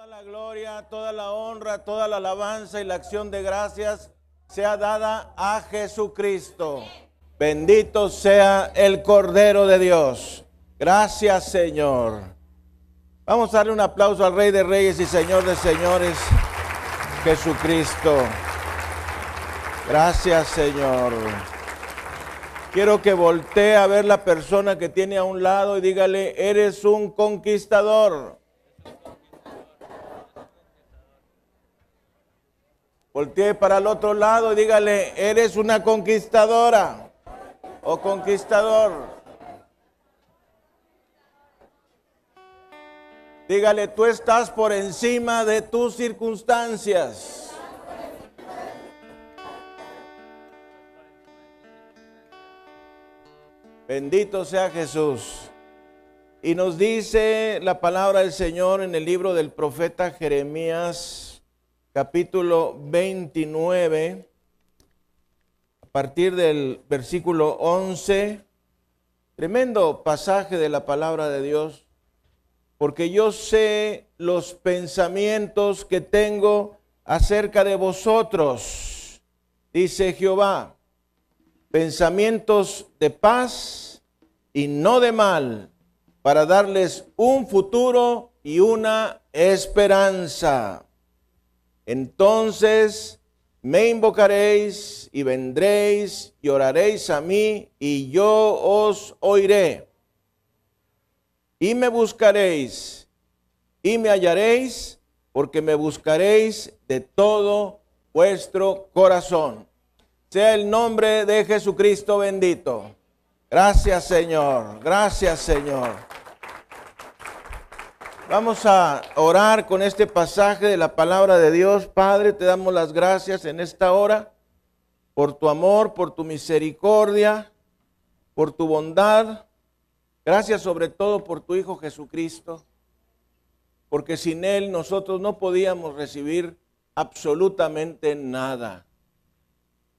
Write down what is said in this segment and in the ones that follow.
Toda la gloria, toda la honra, toda la alabanza y la acción de gracias sea dada a Jesucristo. Bendito sea el Cordero de Dios. Gracias Señor. Vamos a darle un aplauso al Rey de Reyes y Señor de Señores, Jesucristo. Gracias Señor. Quiero que voltee a ver la persona que tiene a un lado y dígale, eres un conquistador. Voltee para el otro lado y dígale, eres una conquistadora o conquistador. Dígale, tú estás por encima de tus circunstancias. Bendito sea Jesús. Y nos dice la palabra del Señor en el libro del profeta Jeremías, capítulo 29, a partir del versículo 11. Tremendo pasaje de la palabra de Dios, porque yo sé los pensamientos que tengo acerca de vosotros, dice Jehová pensamientos de paz y no de mal, para darles un futuro y una esperanza. Entonces me invocaréis y vendréis y oraréis a mí y yo os oiré. Y me buscaréis y me hallaréis porque me buscaréis de todo vuestro corazón. Sea el nombre de Jesucristo bendito. Gracias Señor, gracias Señor. Vamos a orar con este pasaje de la palabra de Dios. Padre, te damos las gracias en esta hora por tu amor, por tu misericordia, por tu bondad. Gracias sobre todo por tu Hijo Jesucristo, porque sin Él nosotros no podíamos recibir absolutamente nada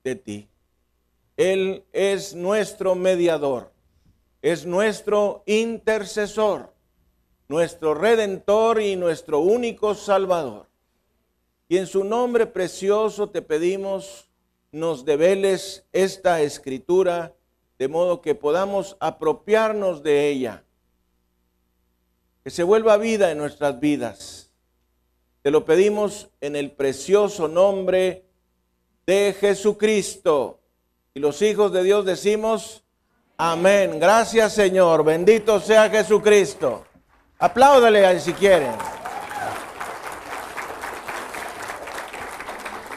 de ti. Él es nuestro mediador, es nuestro intercesor, nuestro redentor y nuestro único salvador. Y en su nombre precioso te pedimos nos develes esta escritura de modo que podamos apropiarnos de ella, que se vuelva vida en nuestras vidas. Te lo pedimos en el precioso nombre de Jesucristo. Y los hijos de Dios decimos, amén. Gracias Señor, bendito sea Jesucristo. Apláudale si quieren.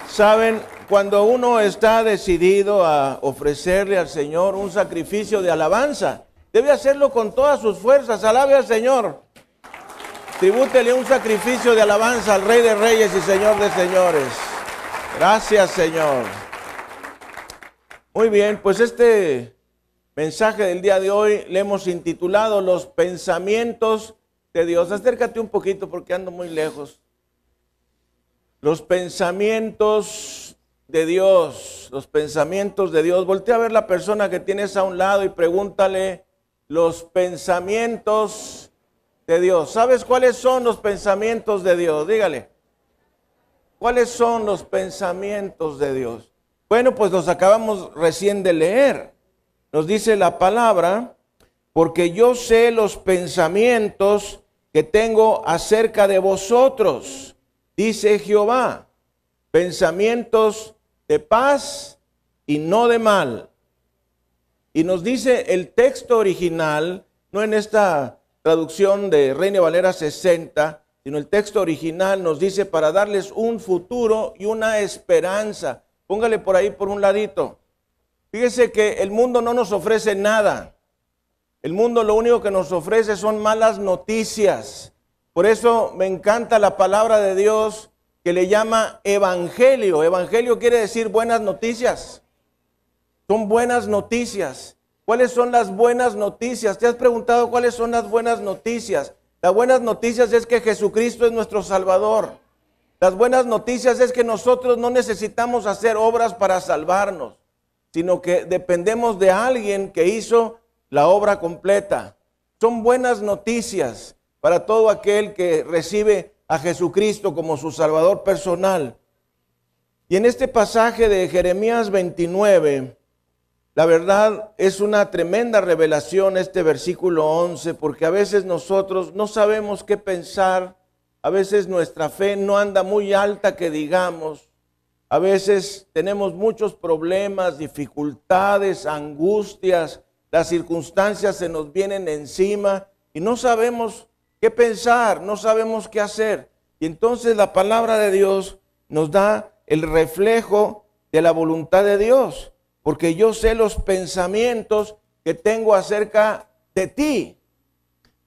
Saben, cuando uno está decidido a ofrecerle al Señor un sacrificio de alabanza, debe hacerlo con todas sus fuerzas. Alabe al Señor. Tribútele un sacrificio de alabanza al Rey de Reyes y Señor de Señores. Gracias, Señor. Muy bien, pues este mensaje del día de hoy le hemos intitulado Los pensamientos de Dios. Acércate un poquito porque ando muy lejos. Los pensamientos de Dios, los pensamientos de Dios. Voltea a ver la persona que tienes a un lado y pregúntale los pensamientos de Dios. ¿Sabes cuáles son los pensamientos de Dios? Dígale. ¿Cuáles son los pensamientos de Dios? Bueno, pues los acabamos recién de leer. Nos dice la palabra, porque yo sé los pensamientos que tengo acerca de vosotros, dice Jehová, pensamientos de paz y no de mal. Y nos dice el texto original, no en esta traducción de Reina Valera 60, sino el texto original nos dice para darles un futuro y una esperanza. Póngale por ahí por un ladito. Fíjese que el mundo no nos ofrece nada. El mundo lo único que nos ofrece son malas noticias. Por eso me encanta la palabra de Dios que le llama evangelio. Evangelio quiere decir buenas noticias. Son buenas noticias. ¿Cuáles son las buenas noticias? ¿Te has preguntado cuáles son las buenas noticias? Las buenas noticias es que Jesucristo es nuestro Salvador. Las buenas noticias es que nosotros no necesitamos hacer obras para salvarnos, sino que dependemos de alguien que hizo la obra completa. Son buenas noticias para todo aquel que recibe a Jesucristo como su Salvador personal. Y en este pasaje de Jeremías 29, la verdad es una tremenda revelación este versículo 11, porque a veces nosotros no sabemos qué pensar, a veces nuestra fe no anda muy alta que digamos, a veces tenemos muchos problemas, dificultades, angustias, las circunstancias se nos vienen encima y no sabemos qué pensar, no sabemos qué hacer. Y entonces la palabra de Dios nos da el reflejo de la voluntad de Dios porque yo sé los pensamientos que tengo acerca de ti.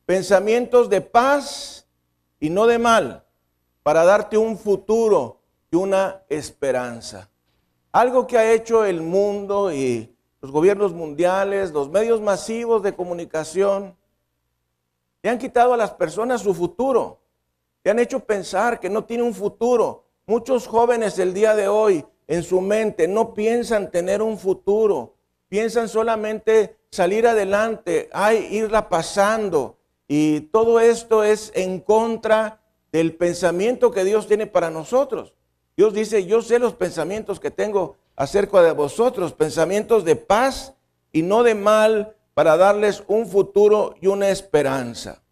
Pensamientos de paz y no de mal, para darte un futuro y una esperanza. Algo que ha hecho el mundo y los gobiernos mundiales, los medios masivos de comunicación, le han quitado a las personas su futuro. Le han hecho pensar que no tiene un futuro. Muchos jóvenes el día de hoy en su mente, no piensan tener un futuro, piensan solamente salir adelante, ay, irla pasando. Y todo esto es en contra del pensamiento que Dios tiene para nosotros. Dios dice, yo sé los pensamientos que tengo acerca de vosotros, pensamientos de paz y no de mal, para darles un futuro y una esperanza.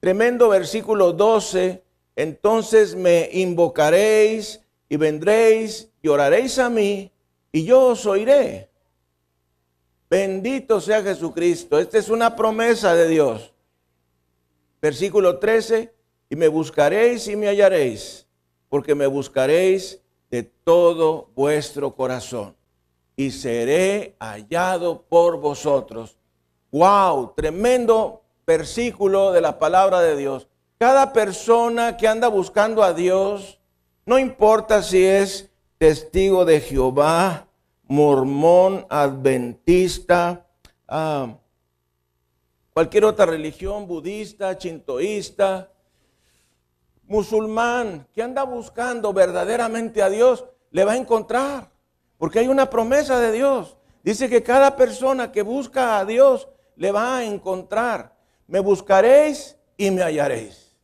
Tremendo versículo 12, entonces me invocaréis y vendréis y oraréis a mí y yo os oiré. Bendito sea Jesucristo. Esta es una promesa de Dios. Versículo 13, y me buscaréis y me hallaréis, porque me buscaréis de todo vuestro corazón, y seré hallado por vosotros. Wow, tremendo versículo de la palabra de Dios. Cada persona que anda buscando a Dios, no importa si es testigo de Jehová, mormón, adventista, ah, cualquier otra religión, budista, chintoísta, musulmán, que anda buscando verdaderamente a Dios, le va a encontrar, porque hay una promesa de Dios. Dice que cada persona que busca a Dios le va a encontrar. Me buscaréis y me hallaréis,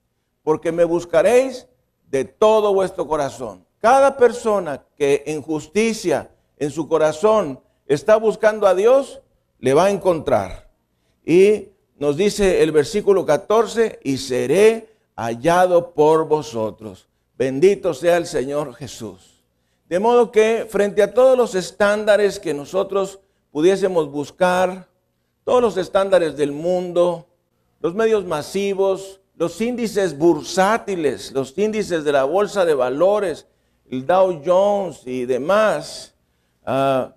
porque me buscaréis de todo vuestro corazón. Cada persona que en justicia en su corazón está buscando a Dios, le va a encontrar. Y nos dice el versículo 14, y seré hallado por vosotros. Bendito sea el Señor Jesús. De modo que frente a todos los estándares que nosotros pudiésemos buscar, todos los estándares del mundo, los medios masivos, los índices bursátiles, los índices de la bolsa de valores, el Dow Jones y demás, ah,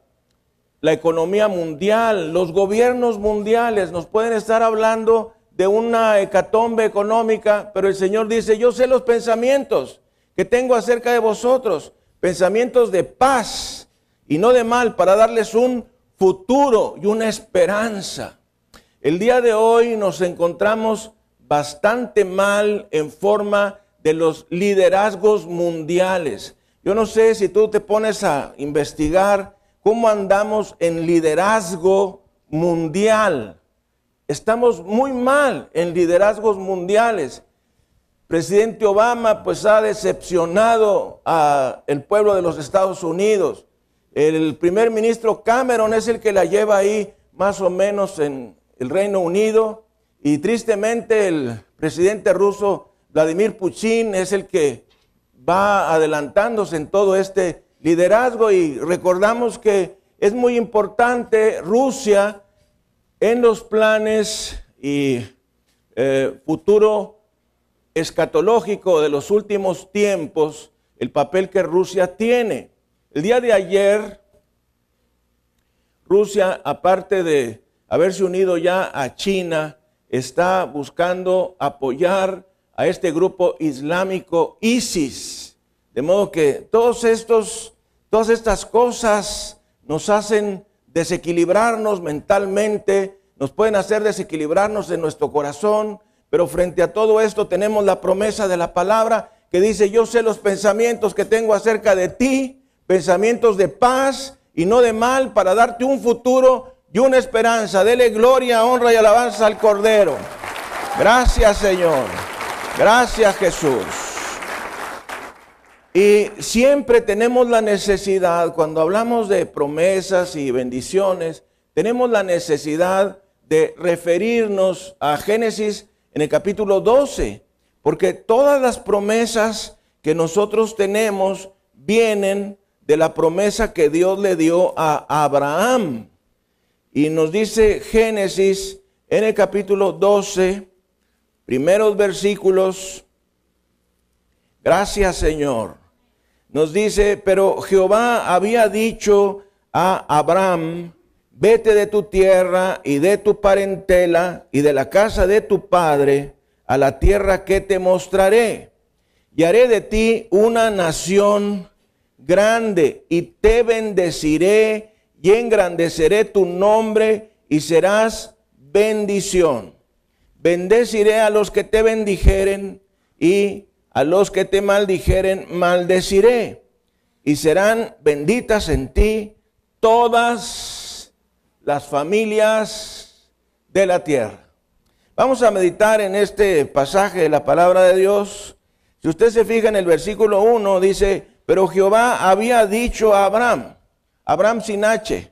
la economía mundial, los gobiernos mundiales nos pueden estar hablando de una hecatombe económica, pero el Señor dice, yo sé los pensamientos que tengo acerca de vosotros, pensamientos de paz y no de mal, para darles un futuro y una esperanza. El día de hoy nos encontramos bastante mal en forma de los liderazgos mundiales. Yo no sé si tú te pones a investigar cómo andamos en liderazgo mundial. Estamos muy mal en liderazgos mundiales. Presidente Obama pues ha decepcionado al pueblo de los Estados Unidos. El primer ministro Cameron es el que la lleva ahí más o menos en el Reino Unido. Y tristemente el presidente ruso Vladimir Putin es el que va adelantándose en todo este liderazgo y recordamos que es muy importante Rusia en los planes y eh, futuro escatológico de los últimos tiempos, el papel que Rusia tiene. El día de ayer, Rusia, aparte de haberse unido ya a China, está buscando apoyar a este grupo islámico ISIS. De modo que todos estos, todas estas cosas nos hacen desequilibrarnos mentalmente, nos pueden hacer desequilibrarnos en nuestro corazón, pero frente a todo esto tenemos la promesa de la palabra que dice, yo sé los pensamientos que tengo acerca de ti, pensamientos de paz y no de mal, para darte un futuro y una esperanza. Dele gloria, honra y alabanza al Cordero. Gracias Señor. Gracias Jesús. Y siempre tenemos la necesidad, cuando hablamos de promesas y bendiciones, tenemos la necesidad de referirnos a Génesis en el capítulo 12, porque todas las promesas que nosotros tenemos vienen de la promesa que Dios le dio a Abraham. Y nos dice Génesis en el capítulo 12, primeros versículos, gracias Señor. Nos dice, pero Jehová había dicho a Abraham, vete de tu tierra y de tu parentela y de la casa de tu padre a la tierra que te mostraré. Y haré de ti una nación grande y te bendeciré y engrandeceré tu nombre y serás bendición. Bendeciré a los que te bendijeren y a los que te maldijeren maldeciré. Y serán benditas en ti todas las familias de la tierra. Vamos a meditar en este pasaje de la palabra de Dios. Si usted se fija en el versículo 1, dice, pero Jehová había dicho a Abraham, Abraham sin H,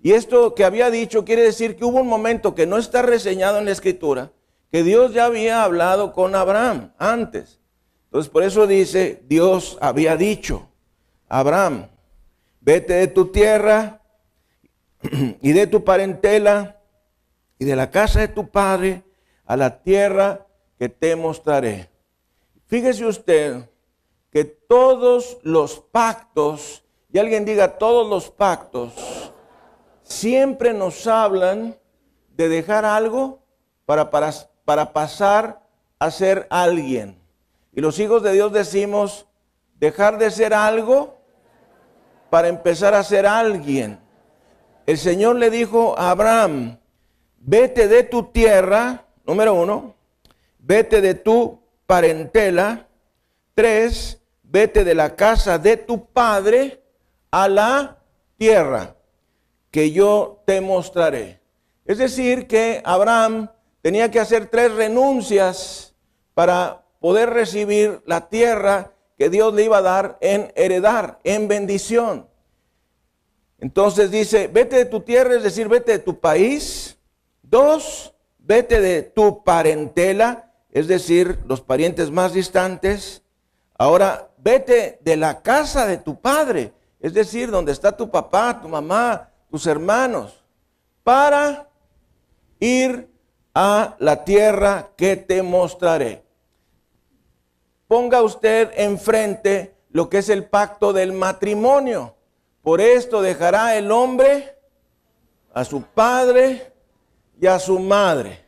y esto que había dicho quiere decir que hubo un momento que no está reseñado en la escritura, que Dios ya había hablado con Abraham antes. Entonces por eso dice, Dios había dicho, Abraham, vete de tu tierra y de tu parentela y de la casa de tu padre a la tierra que te mostraré. Fíjese usted que todos los pactos, y alguien diga todos los pactos, siempre nos hablan de dejar algo para, para, para pasar a ser alguien. Y los hijos de Dios decimos, dejar de ser algo para empezar a ser alguien. El Señor le dijo a Abraham, vete de tu tierra, número uno, vete de tu parentela, tres, vete de la casa de tu padre a la tierra que yo te mostraré. Es decir, que Abraham tenía que hacer tres renuncias para poder recibir la tierra que Dios le iba a dar en heredar, en bendición. Entonces dice, vete de tu tierra, es decir, vete de tu país. Dos, vete de tu parentela, es decir, los parientes más distantes. Ahora, vete de la casa de tu padre, es decir, donde está tu papá, tu mamá, tus hermanos, para ir a la tierra que te mostraré. Ponga usted enfrente lo que es el pacto del matrimonio. Por esto dejará el hombre a su padre y a su madre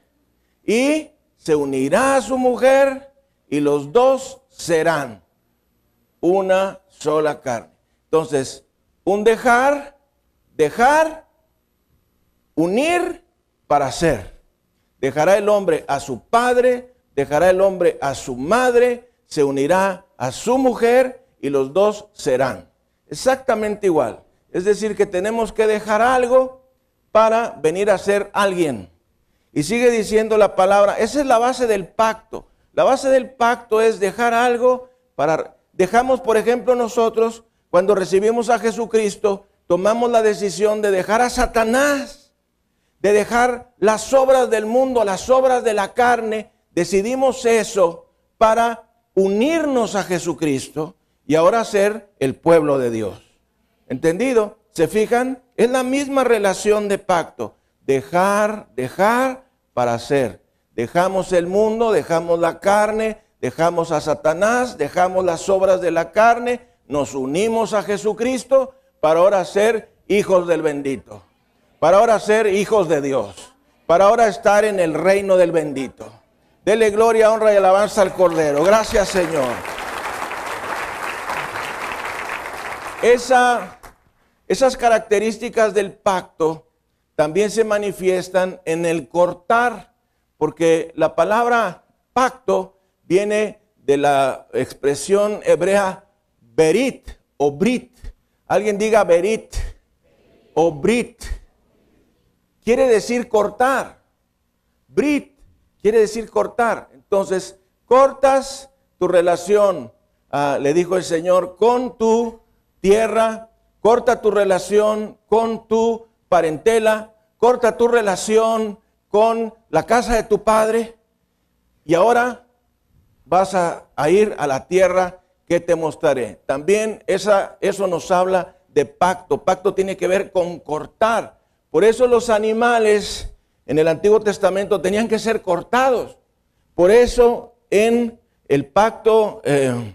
y se unirá a su mujer y los dos serán una sola carne. Entonces, un dejar Dejar, unir para ser. Dejará el hombre a su padre, dejará el hombre a su madre, se unirá a su mujer y los dos serán. Exactamente igual. Es decir, que tenemos que dejar algo para venir a ser alguien. Y sigue diciendo la palabra, esa es la base del pacto. La base del pacto es dejar algo para... Dejamos, por ejemplo, nosotros, cuando recibimos a Jesucristo, tomamos la decisión de dejar a Satanás, de dejar las obras del mundo, las obras de la carne, decidimos eso para unirnos a Jesucristo y ahora ser el pueblo de Dios. ¿Entendido? ¿Se fijan? Es la misma relación de pacto. Dejar, dejar para ser. Dejamos el mundo, dejamos la carne, dejamos a Satanás, dejamos las obras de la carne, nos unimos a Jesucristo para ahora ser hijos del bendito, para ahora ser hijos de Dios, para ahora estar en el reino del bendito. Dele gloria, honra y alabanza al Cordero. Gracias Señor. Esa, esas características del pacto también se manifiestan en el cortar, porque la palabra pacto viene de la expresión hebrea berit o brit, Alguien diga berit o brit. Quiere decir cortar. Brit quiere decir cortar. Entonces, cortas tu relación ah, le dijo el Señor, con tu tierra, corta tu relación con tu parentela, corta tu relación con la casa de tu padre y ahora vas a, ir a la tierra que te mostraré. También esa, eso nos habla de pacto. Pacto tiene que ver con cortar. Por eso los animales en el Antiguo Testamento tenían que ser cortados. Por eso en el pacto, eh,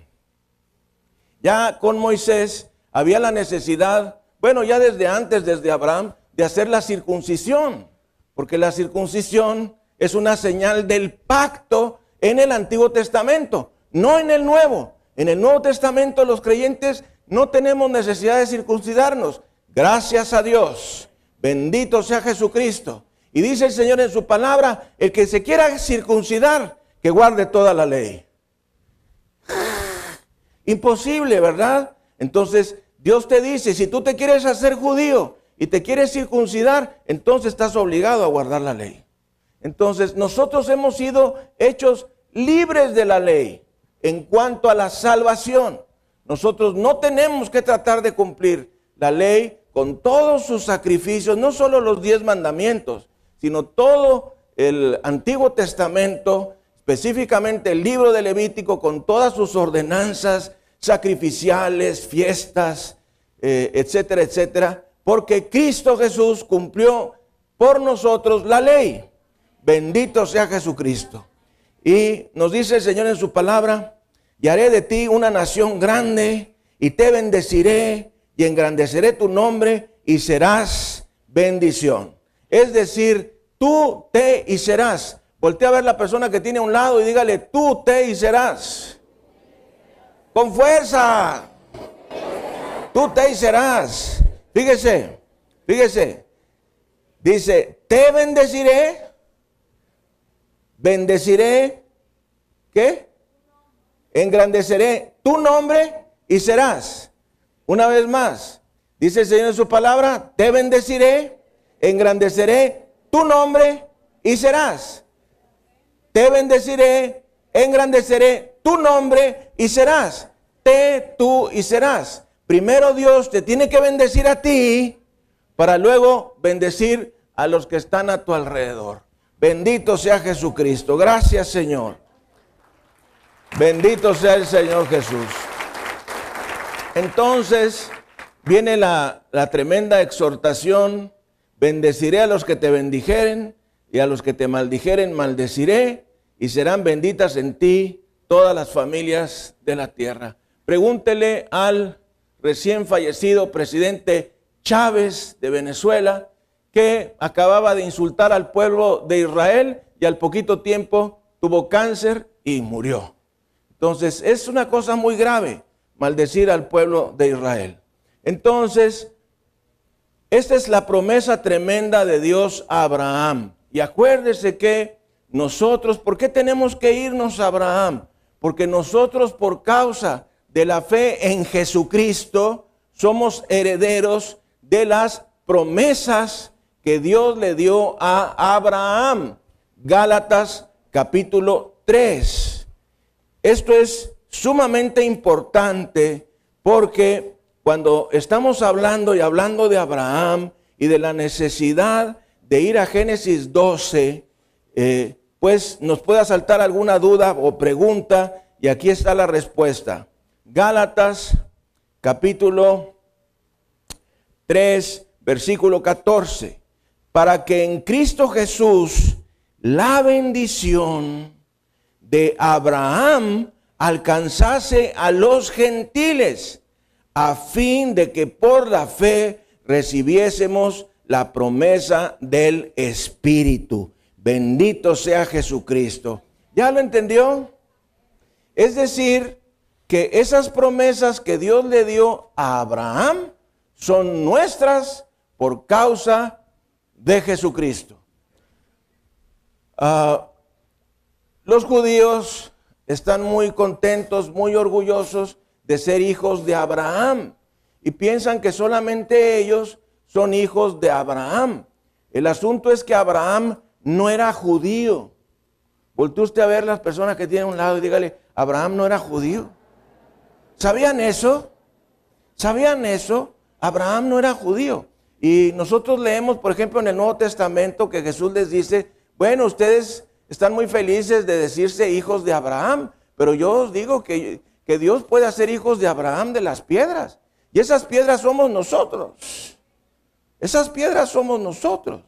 ya con Moisés, había la necesidad, bueno, ya desde antes, desde Abraham, de hacer la circuncisión. Porque la circuncisión es una señal del pacto en el Antiguo Testamento, no en el Nuevo. En el Nuevo Testamento los creyentes no tenemos necesidad de circuncidarnos. Gracias a Dios. Bendito sea Jesucristo. Y dice el Señor en su palabra, el que se quiera circuncidar, que guarde toda la ley. Imposible, ¿verdad? Entonces Dios te dice, si tú te quieres hacer judío y te quieres circuncidar, entonces estás obligado a guardar la ley. Entonces, nosotros hemos sido hechos libres de la ley en cuanto a la salvación. Nosotros no tenemos que tratar de cumplir la ley con todos sus sacrificios, no solo los diez mandamientos, sino todo el Antiguo Testamento, específicamente el libro de Levítico, con todas sus ordenanzas sacrificiales, fiestas, eh, etcétera, etcétera, porque Cristo Jesús cumplió por nosotros la ley. Bendito sea Jesucristo. Y nos dice el Señor en su palabra, y haré de ti una nación grande, y te bendeciré, y engrandeceré tu nombre, y serás bendición. Es decir, tú te y serás. Voltea a ver la persona que tiene a un lado y dígale, tú te y serás. Con fuerza. Tú te y serás. Fíjese, fíjese. Dice, te bendeciré bendeciré, ¿qué? Engrandeceré tu nombre y serás. Una vez más, dice el Señor en su palabra, te bendeciré, engrandeceré tu nombre y serás. Te bendeciré, engrandeceré tu nombre y serás. Te, tú y serás. Primero Dios te tiene que bendecir a ti para luego bendecir a los que están a tu alrededor. Bendito sea Jesucristo. Gracias Señor. Bendito sea el Señor Jesús. Entonces viene la, tremenda exhortación. Bendeciré a los que te bendijeren y a los que te maldijeren maldeciré y serán benditas en ti todas las familias de la tierra. Pregúntele al recién fallecido presidente Chávez de Venezuela que acababa de insultar al pueblo de Israel y al poquito tiempo tuvo cáncer y murió. Entonces es una cosa muy grave maldecir al pueblo de Israel. Entonces, esta es la promesa tremenda de Dios a Abraham. Y acuérdese que nosotros, ¿por qué tenemos que irnos a Abraham? Porque nosotros por causa de la fe en Jesucristo somos herederos de las promesas que Dios le dio a Abraham. Gálatas capítulo 3. Esto es sumamente importante porque cuando estamos hablando y hablando de Abraham y de la necesidad de ir a Génesis 12, eh, pues nos puede saltar alguna duda o pregunta y aquí está la respuesta. Gálatas capítulo 3, versículo 14 para que en Cristo Jesús la bendición de Abraham alcanzase a los gentiles, a fin de que por la fe recibiésemos la promesa del Espíritu. Bendito sea Jesucristo. ¿Ya lo entendió? Es decir, que esas promesas que Dios le dio a Abraham son nuestras por causa de Jesucristo. Ah, los judíos están muy contentos, muy orgullosos de ser hijos de Abraham y piensan que solamente ellos son hijos de Abraham. El asunto es que Abraham no era judío. Voltee usted a ver las personas que tienen un lado y dígale, Abraham no era judío. ¿Sabían eso? ¿Sabían eso? Abraham no era judío. Y nosotros leemos, por ejemplo, en el Nuevo Testamento que Jesús les dice, bueno, ustedes están muy felices de decirse hijos de Abraham, pero yo os digo que, que Dios puede hacer hijos de Abraham de las piedras. Y esas piedras somos nosotros. Esas piedras somos nosotros.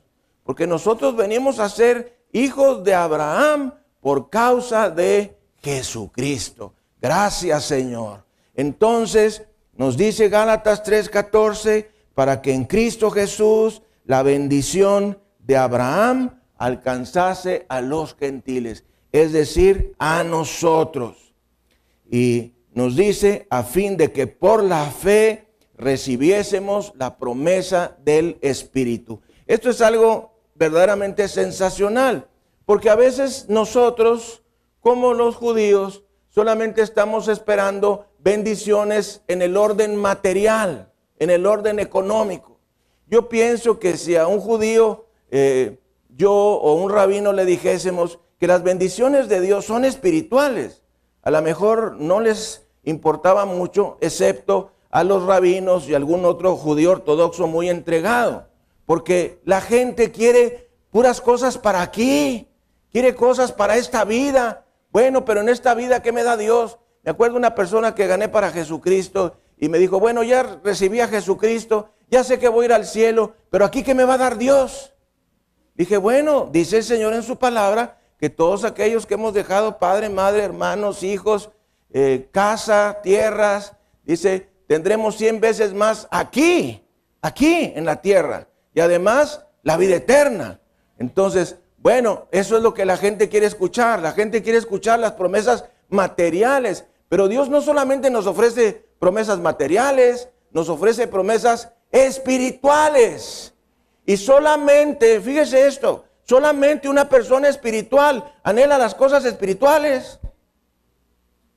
Porque nosotros venimos a ser hijos de Abraham por causa de Jesucristo. Gracias Señor. Entonces nos dice Gálatas 3:14, para que en Cristo Jesús la bendición de Abraham alcanzase a los gentiles, es decir, a nosotros. Y nos dice, a fin de que por la fe recibiésemos la promesa del Espíritu. Esto es algo verdaderamente sensacional, porque a veces nosotros, como los judíos, solamente estamos esperando bendiciones en el orden material, en el orden económico. Yo pienso que si a un judío, eh, yo o un rabino le dijésemos que las bendiciones de Dios son espirituales, a lo mejor no les importaba mucho, excepto a los rabinos y algún otro judío ortodoxo muy entregado, porque la gente quiere puras cosas para aquí, quiere cosas para esta vida. Bueno, pero en esta vida, ¿qué me da Dios? Me acuerdo una persona que gané para Jesucristo y me dijo, bueno, ya recibí a Jesucristo, ya sé que voy a ir al cielo, pero aquí, ¿qué me va a dar Dios? Dije, bueno, dice el Señor en su palabra que todos aquellos que hemos dejado padre, madre, hermanos, hijos, eh, casa, tierras, dice, tendremos cien veces más aquí, aquí en la tierra. Y además, la vida eterna. Entonces, bueno, eso es lo que la gente quiere escuchar. La gente quiere escuchar las promesas materiales. Pero Dios no solamente nos ofrece promesas materiales, nos ofrece promesas espirituales. Y solamente, fíjese esto, solamente una persona espiritual anhela las cosas espirituales.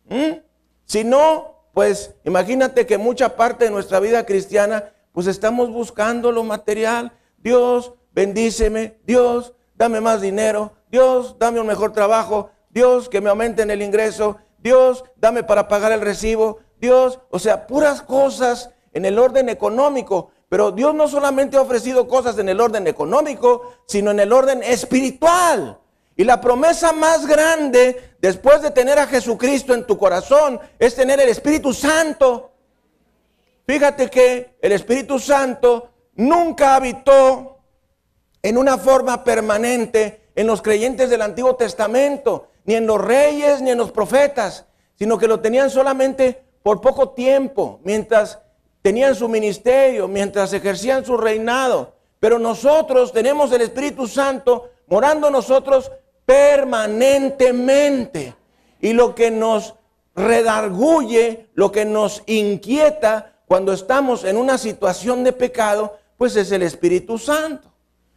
¿Mm? Si no, pues imagínate que mucha parte de nuestra vida cristiana, pues estamos buscando lo material. Dios, bendíceme. Dios, dame más dinero. Dios, dame un mejor trabajo. Dios, que me aumenten el ingreso. Dios, dame para pagar el recibo. Dios, o sea, puras cosas en el orden económico. Pero Dios no solamente ha ofrecido cosas en el orden económico, sino en el orden espiritual. Y la promesa más grande después de tener a Jesucristo en tu corazón es tener el Espíritu Santo. Fíjate que el Espíritu Santo nunca habitó en una forma permanente en los creyentes del Antiguo Testamento, ni en los reyes, ni en los profetas, sino que lo tenían solamente por poco tiempo, mientras tenían su ministerio, mientras ejercían su reinado. Pero nosotros tenemos el Espíritu Santo morando nosotros permanentemente. Y lo que nos redarguye, lo que nos inquieta cuando estamos en una situación de pecado, pues es el Espíritu Santo.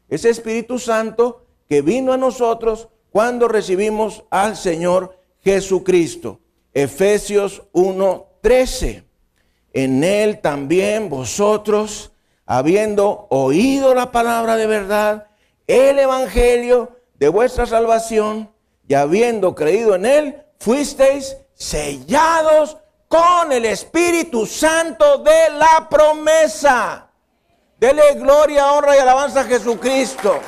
Ese Espíritu Santo que vino a nosotros cuando recibimos al Señor Jesucristo. Efesios 1:13. En él también vosotros, habiendo oído la palabra de verdad, el Evangelio, de vuestra salvación y habiendo creído en Él, fuisteis sellados con el Espíritu Santo de la promesa. Dele gloria, honra y alabanza a Jesucristo.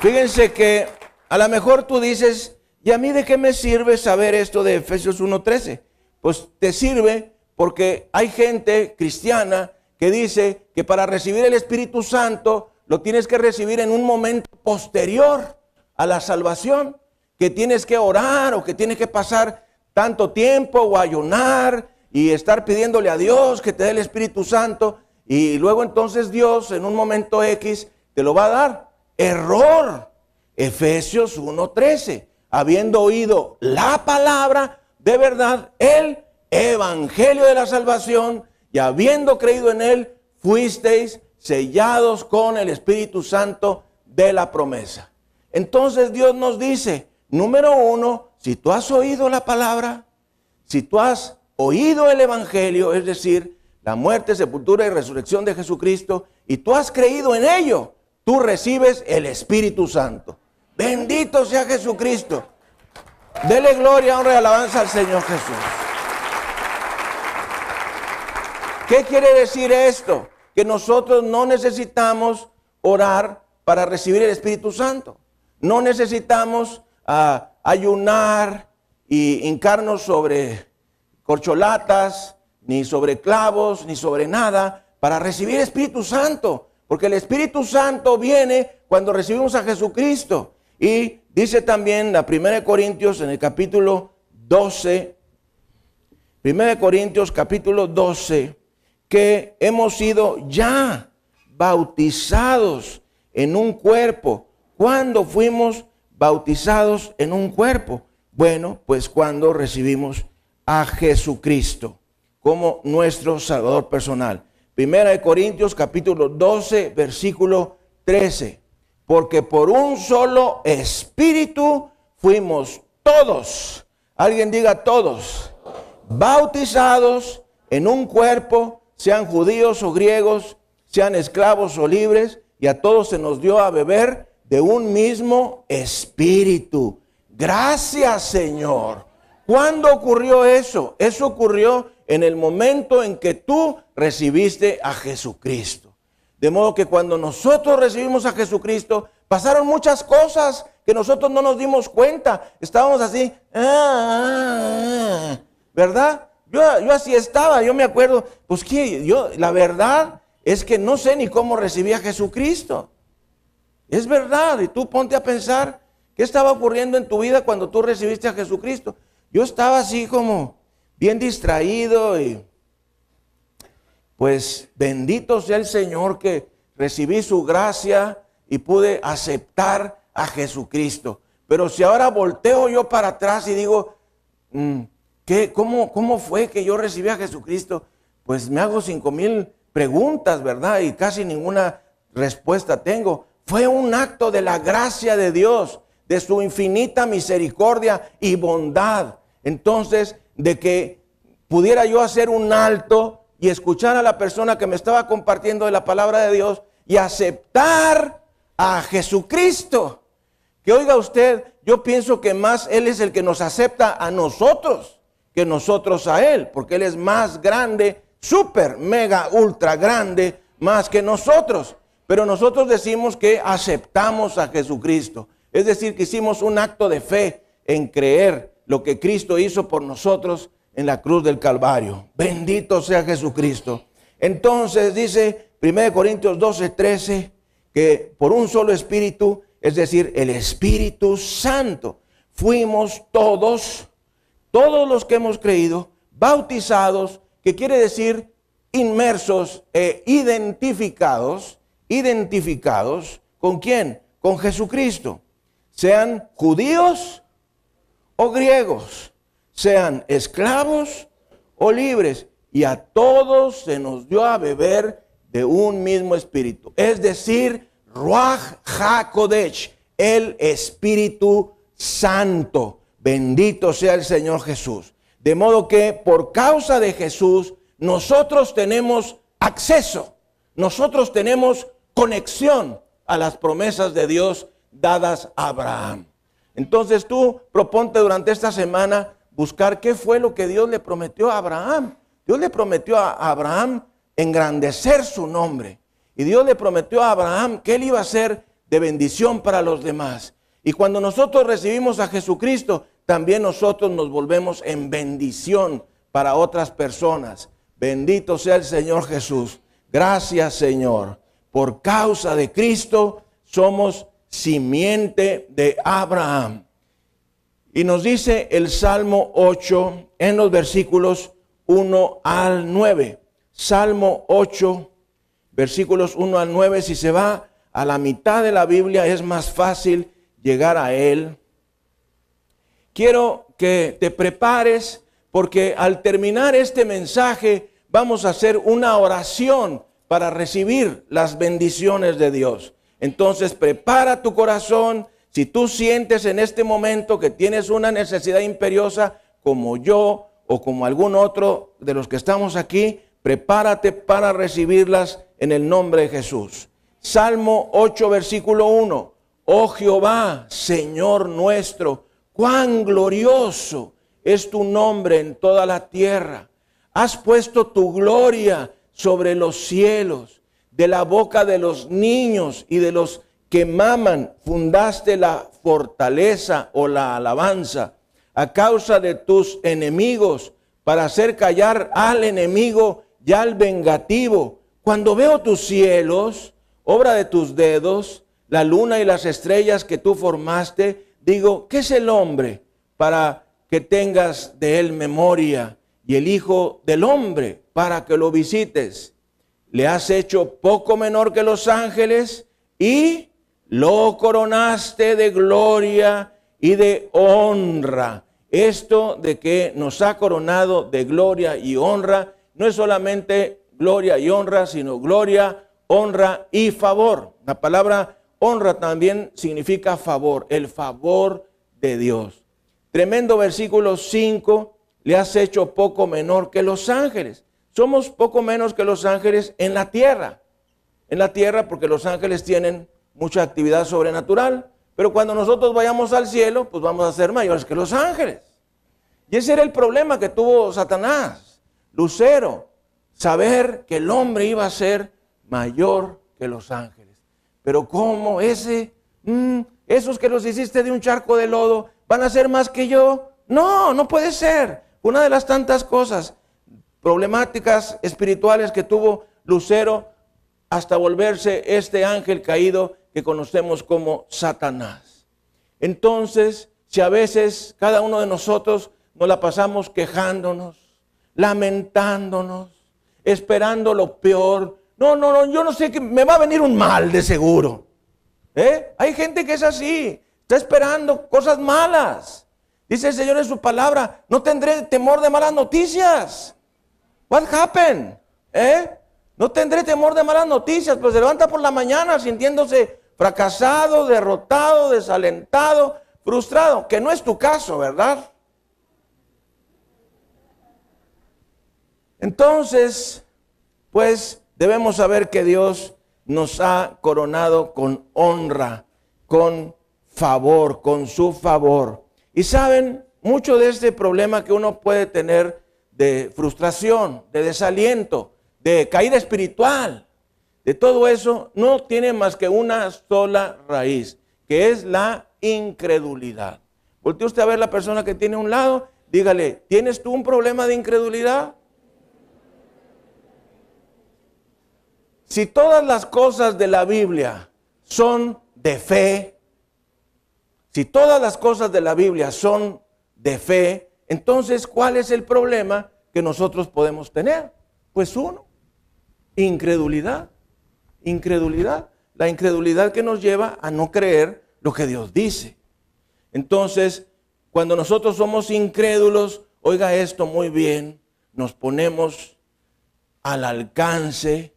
Fíjense que a lo mejor tú dices, ¿y a mí de qué me sirve saber esto de Efesios 1.13? Pues te sirve porque hay gente cristiana que dice que para recibir el Espíritu Santo lo tienes que recibir en un momento posterior a la salvación, que tienes que orar o que tienes que pasar tanto tiempo o ayunar y estar pidiéndole a Dios que te dé el Espíritu Santo y luego entonces Dios en un momento X te lo va a dar. Error. Efesios 1:13. Habiendo oído la palabra de verdad, el evangelio de la salvación, y habiendo creído en él, fuisteis sellados con el Espíritu Santo de la promesa. Entonces Dios nos dice, número uno, si tú has oído la palabra, si tú has oído el Evangelio, es decir, la muerte, sepultura y resurrección de Jesucristo, y tú has creído en ello, tú recibes el Espíritu Santo. Bendito sea Jesucristo. Dele gloria, honra y alabanza al Señor Jesús. ¿Qué quiere decir esto? Que nosotros no necesitamos orar para recibir el Espíritu Santo. No necesitamos ah, ayunar y hincarnos sobre corcholatas, ni sobre clavos, ni sobre nada, para recibir Espíritu Santo. Porque el Espíritu Santo viene cuando recibimos a Jesucristo. Y dice también la 1 Corintios en el capítulo 12, 1 Corintios capítulo 12, que hemos sido ya bautizados en un cuerpo. ¿Cuándo fuimos bautizados en un cuerpo? Bueno, pues cuando recibimos a Jesucristo como nuestro Salvador personal. Primera de Corintios capítulo 12, versículo 13. Porque por un solo espíritu fuimos todos, alguien diga todos, bautizados en un cuerpo, sean judíos o griegos, sean esclavos o libres, y a todos se nos dio a beber de un mismo espíritu. Gracias Señor. ¿Cuándo ocurrió eso? Eso ocurrió en el momento en que tú recibiste a Jesucristo. De modo que cuando nosotros recibimos a Jesucristo, pasaron muchas cosas que nosotros no nos dimos cuenta. Estábamos así, ah, ah, ah", ¿verdad? Yo, yo, así estaba, yo me acuerdo, pues que yo, la verdad es que no sé ni cómo recibí a Jesucristo. Es verdad, y tú ponte a pensar qué estaba ocurriendo en tu vida cuando tú recibiste a Jesucristo. Yo estaba así como bien distraído y pues bendito sea el Señor que recibí su gracia y pude aceptar a Jesucristo. Pero si ahora volteo yo para atrás y digo, mm, ¿qué, cómo, ¿cómo fue que yo recibí a Jesucristo? Pues me hago cinco mil preguntas, ¿verdad? Y casi ninguna respuesta tengo. Fue un acto de la gracia de Dios, de su infinita misericordia y bondad. Entonces, de que pudiera yo hacer un alto y escuchar a la persona que me estaba compartiendo de la palabra de Dios y aceptar a Jesucristo. Que oiga usted, yo pienso que más Él es el que nos acepta a nosotros que nosotros a Él, porque Él es más grande, súper, mega, ultra grande, más que nosotros. Pero nosotros decimos que aceptamos a Jesucristo. Es decir, que hicimos un acto de fe en creer lo que Cristo hizo por nosotros en la cruz del Calvario. Bendito sea Jesucristo. Entonces dice 1 Corintios 12, 13, que por un solo espíritu, es decir, el Espíritu Santo, fuimos todos, todos los que hemos creído, bautizados, que quiere decir inmersos e identificados, identificados, ¿con quién? Con Jesucristo. Sean judíos o griegos, sean esclavos o libres, y a todos se nos dio a beber de un mismo espíritu. Es decir, Ruach HaKodesh, el Espíritu Santo. Bendito sea el Señor Jesús. De modo que por causa de Jesús, nosotros tenemos acceso, nosotros tenemos conexión a las promesas de Dios dadas a Abraham. Entonces tú proponte durante esta semana buscar qué fue lo que Dios le prometió a Abraham. Dios le prometió a Abraham engrandecer su nombre. Y Dios le prometió a Abraham que él iba a ser de bendición para los demás. Y cuando nosotros recibimos a Jesucristo, también nosotros nos volvemos en bendición para otras personas. Bendito sea el Señor Jesús. Gracias Señor. Por causa de Cristo somos simiente de Abraham. Y nos dice el Salmo 8 en los versículos 1 al 9. Salmo 8, versículos 1 al 9. Si se va a la mitad de la Biblia es más fácil llegar a él. Quiero que te prepares porque al terminar este mensaje vamos a hacer una oración para recibir las bendiciones de Dios. Entonces prepara tu corazón. Si tú sientes en este momento que tienes una necesidad imperiosa, como yo o como algún otro de los que estamos aquí, prepárate para recibirlas en el nombre de Jesús. Salmo 8, versículo 1. Oh Jehová, Señor nuestro, cuán glorioso es tu nombre en toda la tierra. Has puesto tu gloria sobre los cielos. De la boca de los niños y de los que maman, fundaste la fortaleza o la alabanza a causa de tus enemigos, para hacer callar al enemigo y al vengativo. Cuando veo tus cielos, obra de tus dedos, la luna y las estrellas que tú formaste, digo, ¿qué es el hombre para que tengas de él memoria? Y el Hijo del Hombre para que lo visites. Le has hecho poco menor que los ángeles y lo coronaste de gloria y de honra. Esto de que nos ha coronado de gloria y honra no es solamente gloria y honra, sino gloria, honra y favor. La palabra honra también significa favor, el favor de Dios. Tremendo versículo 5, le has hecho poco menor que los ángeles. Somos poco menos que los ángeles en la tierra. En la tierra porque los ángeles tienen mucha actividad sobrenatural, pero cuando nosotros vayamos al cielo, pues vamos a ser mayores que los ángeles. Y ese era el problema que tuvo Satanás, Lucero, saber que el hombre iba a ser mayor que los ángeles. Pero ¿cómo ese, mm, esos que los hiciste de un charco de lodo, van a ser más que yo? No, no puede ser. Una de las tantas cosas problemáticas espirituales que tuvo Lucero hasta volverse este ángel caído que conocemos como Satanás. Entonces, si a veces cada uno de nosotros nos la pasamos quejándonos, lamentándonos, esperando lo peor. No, no, no, yo no sé que me va a venir un mal de seguro. ¿Eh? Hay gente que es así, está esperando cosas malas. Dice el Señor en su palabra, no tendré temor de malas noticias. What happened? ¿Eh? No tendré temor de malas noticias, pues se levanta por la mañana sintiéndose fracasado, derrotado, desalentado, frustrado, que no es tu caso, ¿verdad? Entonces, pues debemos saber que Dios nos ha coronado con honra, con favor, con su favor. Y saben, mucho de este problema que uno puede tener de frustración, de desaliento, de caída espiritual, de todo eso, no tiene más que una sola raíz, que es la incredulidad. Voltea usted a ver la persona que tiene a un lado, dígale, ¿tienes tú un problema de incredulidad? Si todas las cosas de la Biblia son de fe, si todas las cosas de la Biblia son de fe, entonces ¿cuál es el problema que nosotros podemos tener? Pues uno, incredulidad. Incredulidad. La incredulidad que nos lleva a no creer lo que Dios dice. Entonces, cuando nosotros somos incrédulos, oiga esto muy bien, nos ponemos al alcance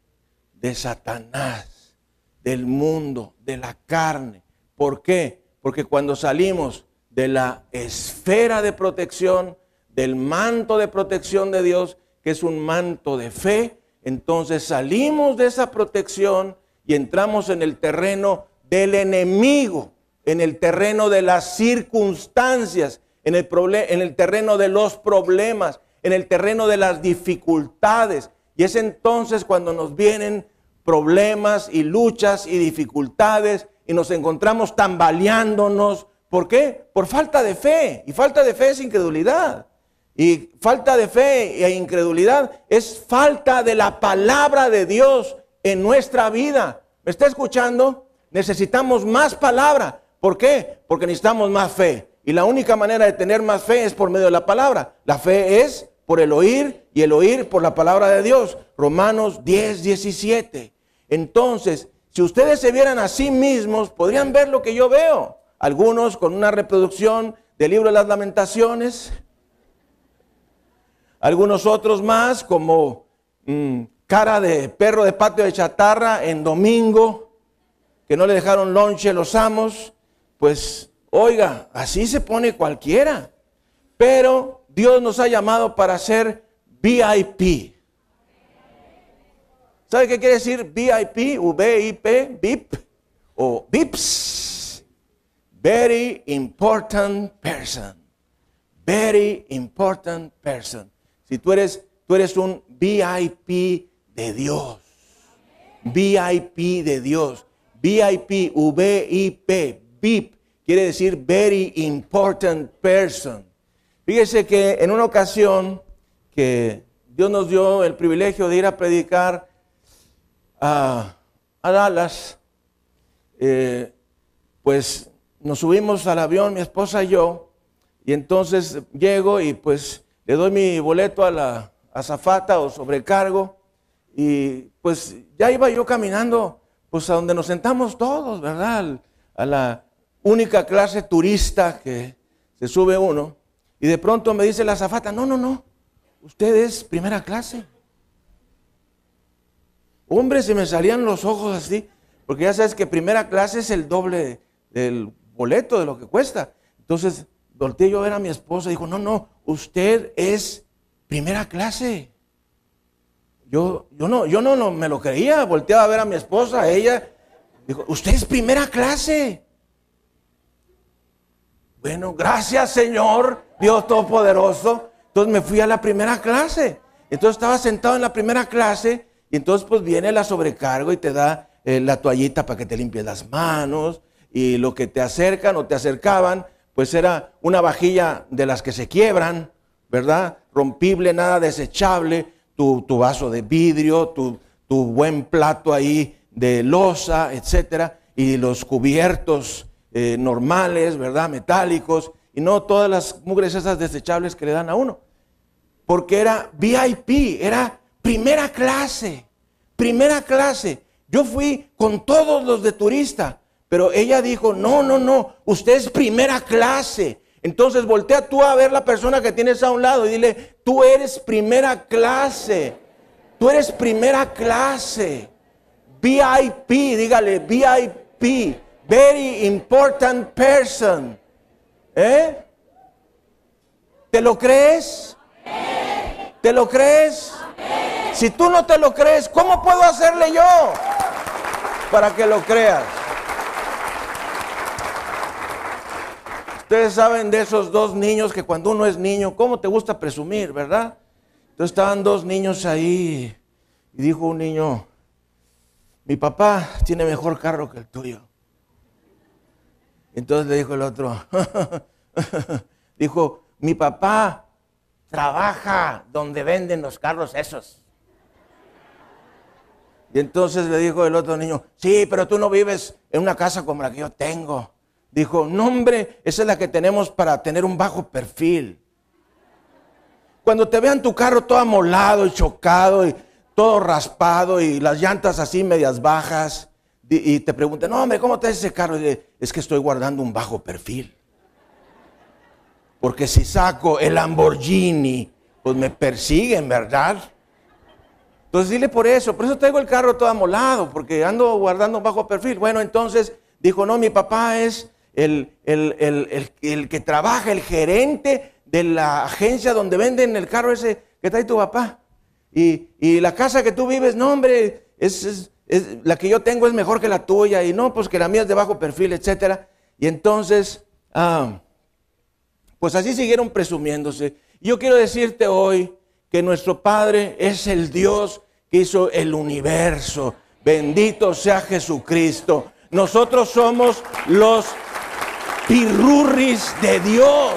de Satanás, del mundo, de la carne. ¿Por qué? Porque cuando salimos de la esfera de protección, del manto de protección de Dios, que es un manto de fe, entonces salimos de esa protección y entramos en el terreno del enemigo, en el terreno de las circunstancias, en el, en el terreno de los problemas, en el terreno de las dificultades, y es entonces cuando nos vienen problemas y luchas y dificultades y nos encontramos tambaleándonos. ¿Por qué? Por falta de fe. Y falta de fe es incredulidad. Y falta de fe e incredulidad es falta de la palabra de Dios en nuestra vida. ¿Me está escuchando? Necesitamos más palabra. ¿Por qué? Porque necesitamos más fe. Y la única manera de tener más fe es por medio de la palabra. La fe es por el oír y el oír por la palabra de Dios. Romanos 10, 17. Entonces, si ustedes se vieran a sí mismos, podrían ver lo que yo veo. Algunos con una reproducción del libro de las lamentaciones. Algunos otros más como mm, cara de perro de patio de chatarra en domingo, que no le dejaron lonche los amos. Pues, oiga, así se pone cualquiera. Pero Dios nos ha llamado para ser VIP. ¿Sabe qué quiere decir VIP? VIP, VIP o VIPs. Very important person. Very important person. Si tú eres, tú eres un VIP de Dios. VIP de Dios. VIP, V-I-P, VIP, quiere decir very important person. Fíjese que en una ocasión que Dios nos dio el privilegio de ir a predicar a, Dallas, eh, pues nos subimos al avión, mi esposa y yo, y entonces llego y pues le doy mi boleto a la azafata o sobrecargo, y pues ya iba yo caminando, pues a donde nos sentamos todos, ¿verdad? A la única clase turista que se sube uno, y de pronto me dice la azafata, no, no, no, usted es primera clase. Hombre, se me salían los ojos así, porque ya sabes que primera clase es el doble del boleto de lo que cuesta. Entonces, volteé yo a ver a mi esposa y dijo, no, no, usted es primera clase. Yo, yo no, yo no, no me lo creía, volteaba a ver a mi esposa, ella dijo, usted es primera clase. Bueno, gracias Señor, Dios Todopoderoso. Entonces me fui a la primera clase. Entonces estaba sentado en la primera clase y entonces pues viene la sobrecargo y te da eh, la toallita para que te limpies las manos y lo que te acercan o te acercaban pues era una vajilla de las que se quiebran, ¿verdad? Rompible, nada desechable, tu, vaso de vidrio, tu, buen plato ahí de losa, etcétera, y los cubiertos eh, normales, ¿verdad? Metálicos, y no todas las mugres esas desechables que le dan a uno. Porque era VIP, era primera clase, primera clase. Yo fui con todos los de turista, pero ella dijo, no, no, no, usted es primera clase. Entonces voltea tú a ver la persona que tienes a un lado y dile, tú eres primera clase. Tú eres primera clase. VIP, dígale, VIP. Very important person. ¿Eh? ¿Te lo crees? ¿Te lo crees? Si tú no te lo crees, ¿cómo puedo hacerle yo para que lo creas? Ustedes saben de esos dos niños que cuando uno es niño, ¿cómo te gusta presumir, verdad? Entonces estaban dos niños ahí y dijo un niño, mi papá tiene mejor carro que el tuyo. Entonces le dijo el otro, dijo, mi papá trabaja donde venden los carros esos. Y entonces le dijo el otro niño, sí, pero tú no vives en una casa como la que yo tengo. Dijo, no hombre, esa es la que tenemos para tener un bajo perfil. Cuando te vean tu carro todo amolado y chocado y todo raspado y las llantas así medias bajas, y te preguntan, no, hombre, ¿cómo te ese carro? Y es que estoy guardando un bajo perfil. Porque si saco el Lamborghini, pues me persiguen, ¿verdad? Entonces dile por eso, por eso traigo el carro todo amolado, porque ando guardando bajo perfil. Bueno, entonces dijo, no, mi papá es el, el, que trabaja, el gerente de la agencia donde venden el carro ese que trae tu papá. Y, y la casa que tú vives, no, hombre, es la que yo tengo es mejor que la tuya y no, pues que la mía es de bajo perfil, etc. Y entonces, ah, pues así siguieron presumiéndose. Yo quiero decirte hoy que nuestro Padre es el Dios que hizo el universo. Bendito sea Jesucristo. Nosotros somos los pirurris de Dios.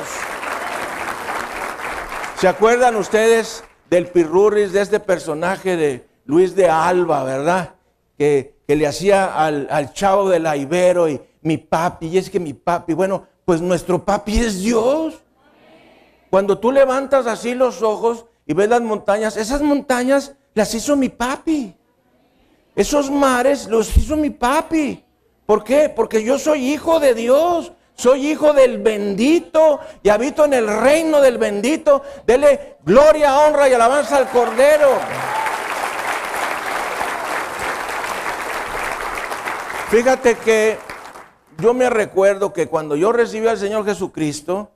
¿Se acuerdan ustedes del pirurris de este personaje de Luis de Alba, verdad? que, le hacía al, chavo de la Ibero y mi papi, y es que mi papi, bueno, pues nuestro papi es Dios. Cuando tú levantas así los ojos y ves las montañas, esas montañas las hizo mi papi. Esos mares los hizo mi papi. ¿Por qué? Porque yo soy hijo de Dios. Soy hijo del bendito y habito en el reino del bendito. Dele gloria, honra y alabanza al Cordero. Fíjate que yo me recuerdo que cuando yo recibí al Señor Jesucristo,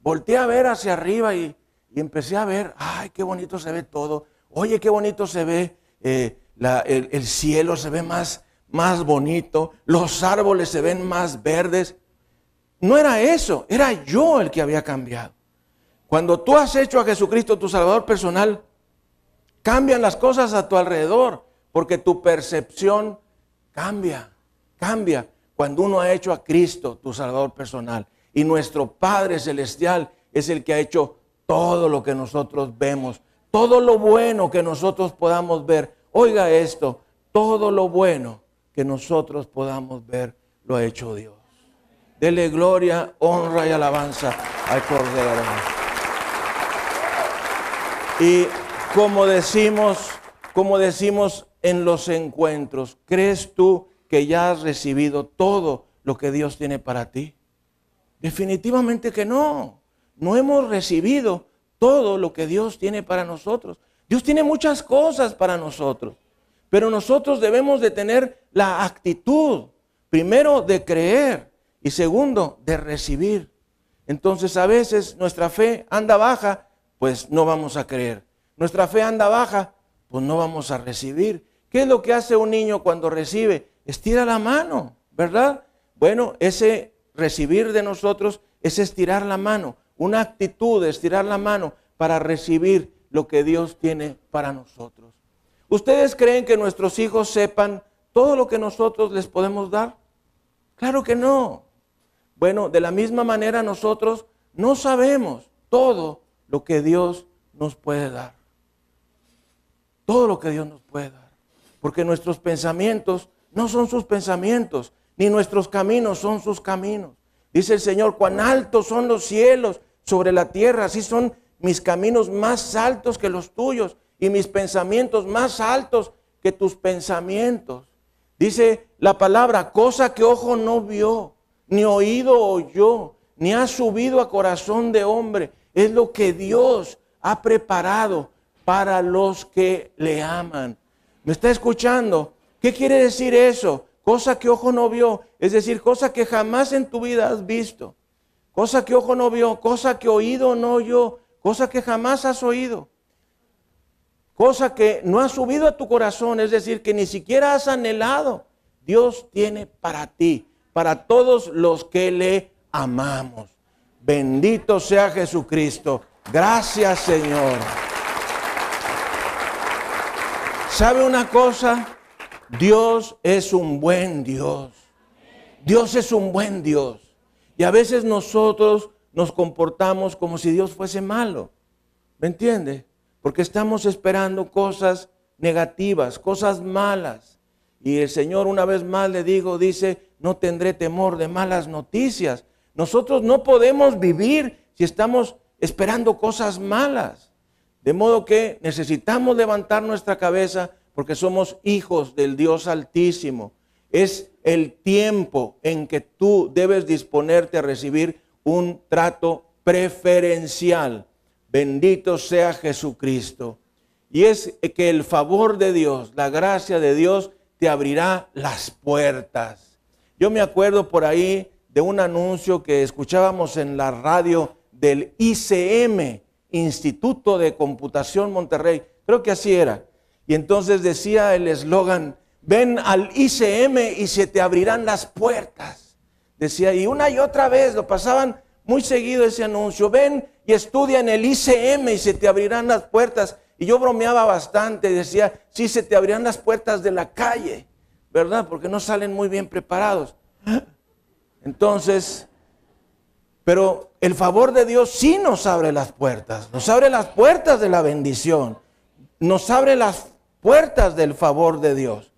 volteé a ver hacia arriba y, empecé a ver, ay, qué bonito se ve todo. Oye, qué bonito se ve eh, el, cielo, se ve más, más bonito. Los árboles se ven más verdes. No era eso, era yo el que había cambiado. Cuando tú has hecho a Jesucristo tu Salvador personal, cambian las cosas a tu alrededor, porque tu percepción cambia, cambia cuando uno ha hecho a Cristo tu Salvador personal. Y nuestro Padre Celestial es el que ha hecho todo lo que nosotros vemos, todo lo bueno que nosotros podamos ver. Oiga esto, todo lo bueno que nosotros podamos ver lo ha hecho Dios. Dele gloria, honra y alabanza al Cordero. Y como decimos, como decimos en los encuentros, ¿crees tú que ya has recibido todo lo que Dios tiene para ti? Definitivamente que no. No hemos recibido todo lo que Dios tiene para nosotros. Dios tiene muchas cosas para nosotros, pero nosotros debemos de tener la actitud, primero, de creer y segundo, de recibir. Entonces a veces nuestra fe anda baja, pues no vamos a creer. Nuestra fe anda baja, pues no vamos a recibir. ¿Qué es lo que hace un niño cuando recibe? Estira la mano, ¿verdad? Bueno, ese recibir de nosotros es estirar la mano una actitud de estirar la mano para recibir lo que Dios tiene para nosotros. ¿Ustedes creen que nuestros hijos sepan todo lo que nosotros les podemos dar? Claro que no. Bueno, de la misma manera nosotros no sabemos todo lo que Dios nos puede dar. Todo lo que Dios nos puede dar. Porque nuestros pensamientos no son sus pensamientos, ni nuestros caminos son sus caminos. Dice el Señor, cuán altos son los cielos sobre la tierra, así son mis caminos más altos que los tuyos y mis pensamientos más altos que tus pensamientos. Dice la palabra, cosa que ojo no vio, ni oído oyó, ni ha subido a corazón de hombre, es lo que Dios ha preparado para los que le aman. ¿Me está escuchando? ¿Qué quiere decir eso? Cosa que ojo no vio, es decir, cosa que jamás en tu vida has visto, cosa que ojo no vio, cosa que oído no oyó, cosa que jamás has oído, cosa que no ha subido a tu corazón, es decir, que ni siquiera has anhelado. Dios tiene para ti, para todos los que le amamos. Bendito sea Jesucristo. Gracias Señor. ¿Sabe una cosa? Dios es un buen Dios. Dios es un buen Dios. Y a veces nosotros nos comportamos como si Dios fuese malo. ¿Me entiende? Porque estamos esperando cosas negativas, cosas malas. Y el Señor una vez más le digo, dice, no tendré temor de malas noticias. Nosotros no podemos vivir si estamos esperando cosas malas. De modo que necesitamos levantar nuestra cabeza porque somos hijos del Dios Altísimo. Es el tiempo en que tú debes disponerte a recibir un trato preferencial. Bendito sea Jesucristo. Y es que el favor de Dios, la gracia de Dios, te abrirá las puertas. Yo me acuerdo por ahí de un anuncio que escuchábamos en la radio del ICM, Instituto de Computación Monterrey. Creo que así era. Y entonces decía el eslogan, ven al ICM y se te abrirán las puertas. Decía, y una y otra vez lo pasaban muy seguido ese anuncio, ven y estudia en el ICM y se te abrirán las puertas. Y yo bromeaba bastante, decía, sí, se te abrirán las puertas de la calle, ¿verdad? Porque no salen muy bien preparados. Entonces, pero el favor de Dios sí nos abre las puertas, nos abre las puertas de la bendición, nos abre las puertas del favor de Dios.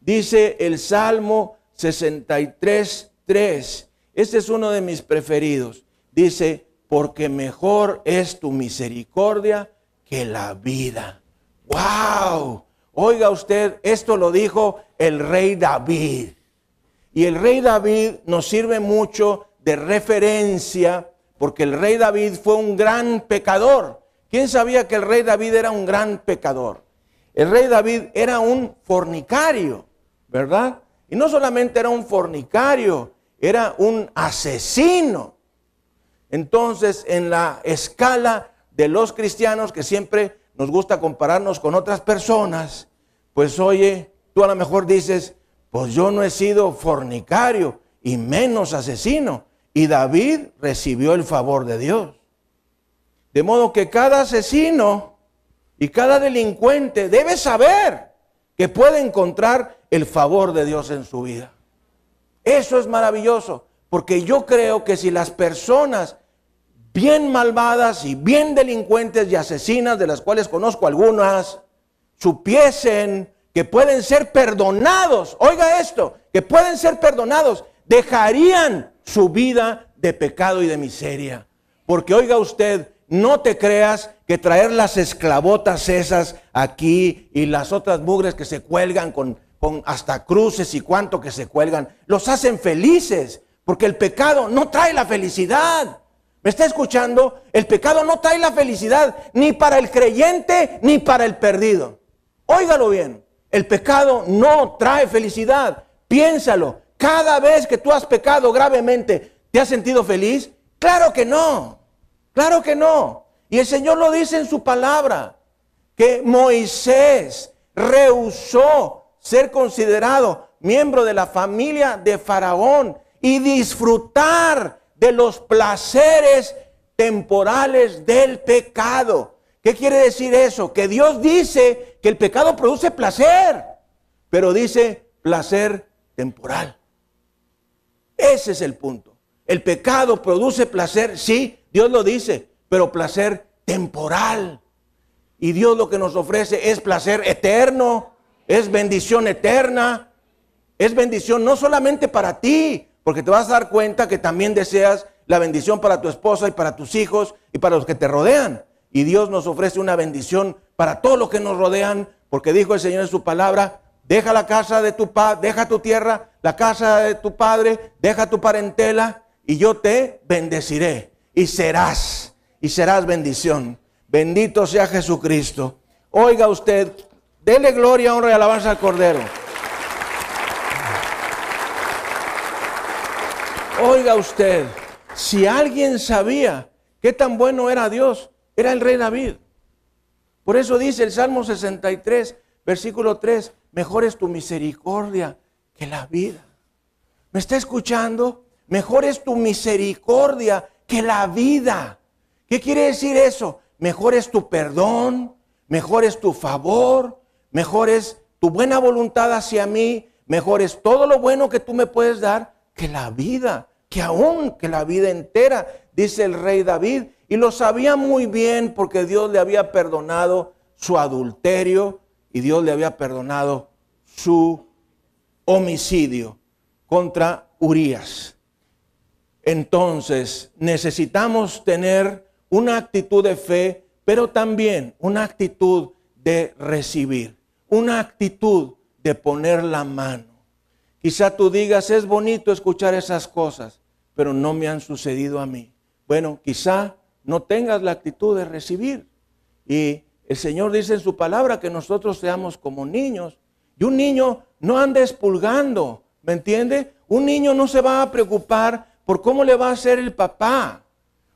Dice el Salmo 63, 3. Este es uno de mis preferidos. Dice, porque mejor es tu misericordia que la vida. ¡Wow! Oiga usted, esto lo dijo el rey David. Y el rey David nos sirve mucho de referencia porque el rey David fue un gran pecador. ¿Quién sabía que el rey David era un gran pecador? El rey David era un fornicario, ¿verdad? Y no solamente era un fornicario, era un asesino. Entonces, en la escala de los cristianos, que siempre nos gusta compararnos con otras personas, pues oye, tú a lo mejor dices, pues yo no he sido fornicario y menos asesino. y David recibió el favor de Dios. De modo que cada asesino y cada delincuente debe saber que puede encontrar el favor de Dios en su vida. Eso es maravilloso, porque yo creo que si las personas bien malvadas y bien delincuentes y asesinas, de las cuales conozco algunas, supiesen que pueden ser perdonados, oiga esto, que pueden ser perdonados, dejarían su vida de pecado y de miseria. Porque oiga usted, no te creas que traer las esclavotas esas aquí y las otras mugres que se cuelgan con, con hasta cruces y cuanto que se cuelgan, los hacen felices, porque el pecado no trae la felicidad. ¿Me está escuchando? El pecado no trae la felicidad ni para el creyente ni para el perdido. Óigalo bien, el pecado no trae felicidad. Piénsalo. Cada vez que tú has pecado gravemente, ¿te has sentido feliz? Claro que no. Claro que no. Y el Señor lo dice en su palabra, que Moisés rehusó ser considerado miembro de la familia de Faraón y disfrutar de los placeres temporales del pecado. ¿Qué quiere decir eso? Que Dios dice que el pecado produce placer, pero dice placer temporal. Ese es el punto. El pecado produce placer, sí, Dios lo dice, pero placer temporal. Y Dios lo que nos ofrece es placer eterno, es bendición eterna, es bendición no solamente para ti, porque te vas a dar cuenta que también deseas la bendición para tu esposa y para tus hijos y para los que te rodean. Y Dios nos ofrece una bendición para todos los que nos rodean, porque dijo el Señor en su palabra, deja la casa de tu padre, deja tu tierra, la casa de tu padre, deja tu parentela y yo te bendeciré y serás, y serás bendición. Bendito sea Jesucristo. Oiga usted, dele gloria, honra y alabanza al Cordero. Oiga usted, si alguien sabía qué tan bueno era Dios, era el rey David. Por eso dice el Salmo 63, versículo 3, mejor es tu misericordia que la vida. ¿Me está escuchando? Mejor es tu misericordia que la vida. ¿Qué quiere decir eso? Mejor es tu perdón, mejor es tu favor, mejor es tu buena voluntad hacia mí, mejor es todo lo bueno que tú me puedes dar que la vida, que aún que la vida entera, dice el rey David, y lo sabía muy bien porque Dios le había perdonado su adulterio y Dios le había perdonado su homicidio contra Urias. Entonces necesitamos tener una actitud de fe, pero también una actitud de recibir, una actitud de poner la mano. Quizá tú digas, es bonito escuchar esas cosas, pero no me han sucedido a mí. Bueno, quizá no tengas la actitud de recibir. Y el Señor dice en su palabra que nosotros seamos como niños. Y un niño no anda expulgando, ¿me entiende? Un niño no se va a preocupar por cómo le va a hacer el papá.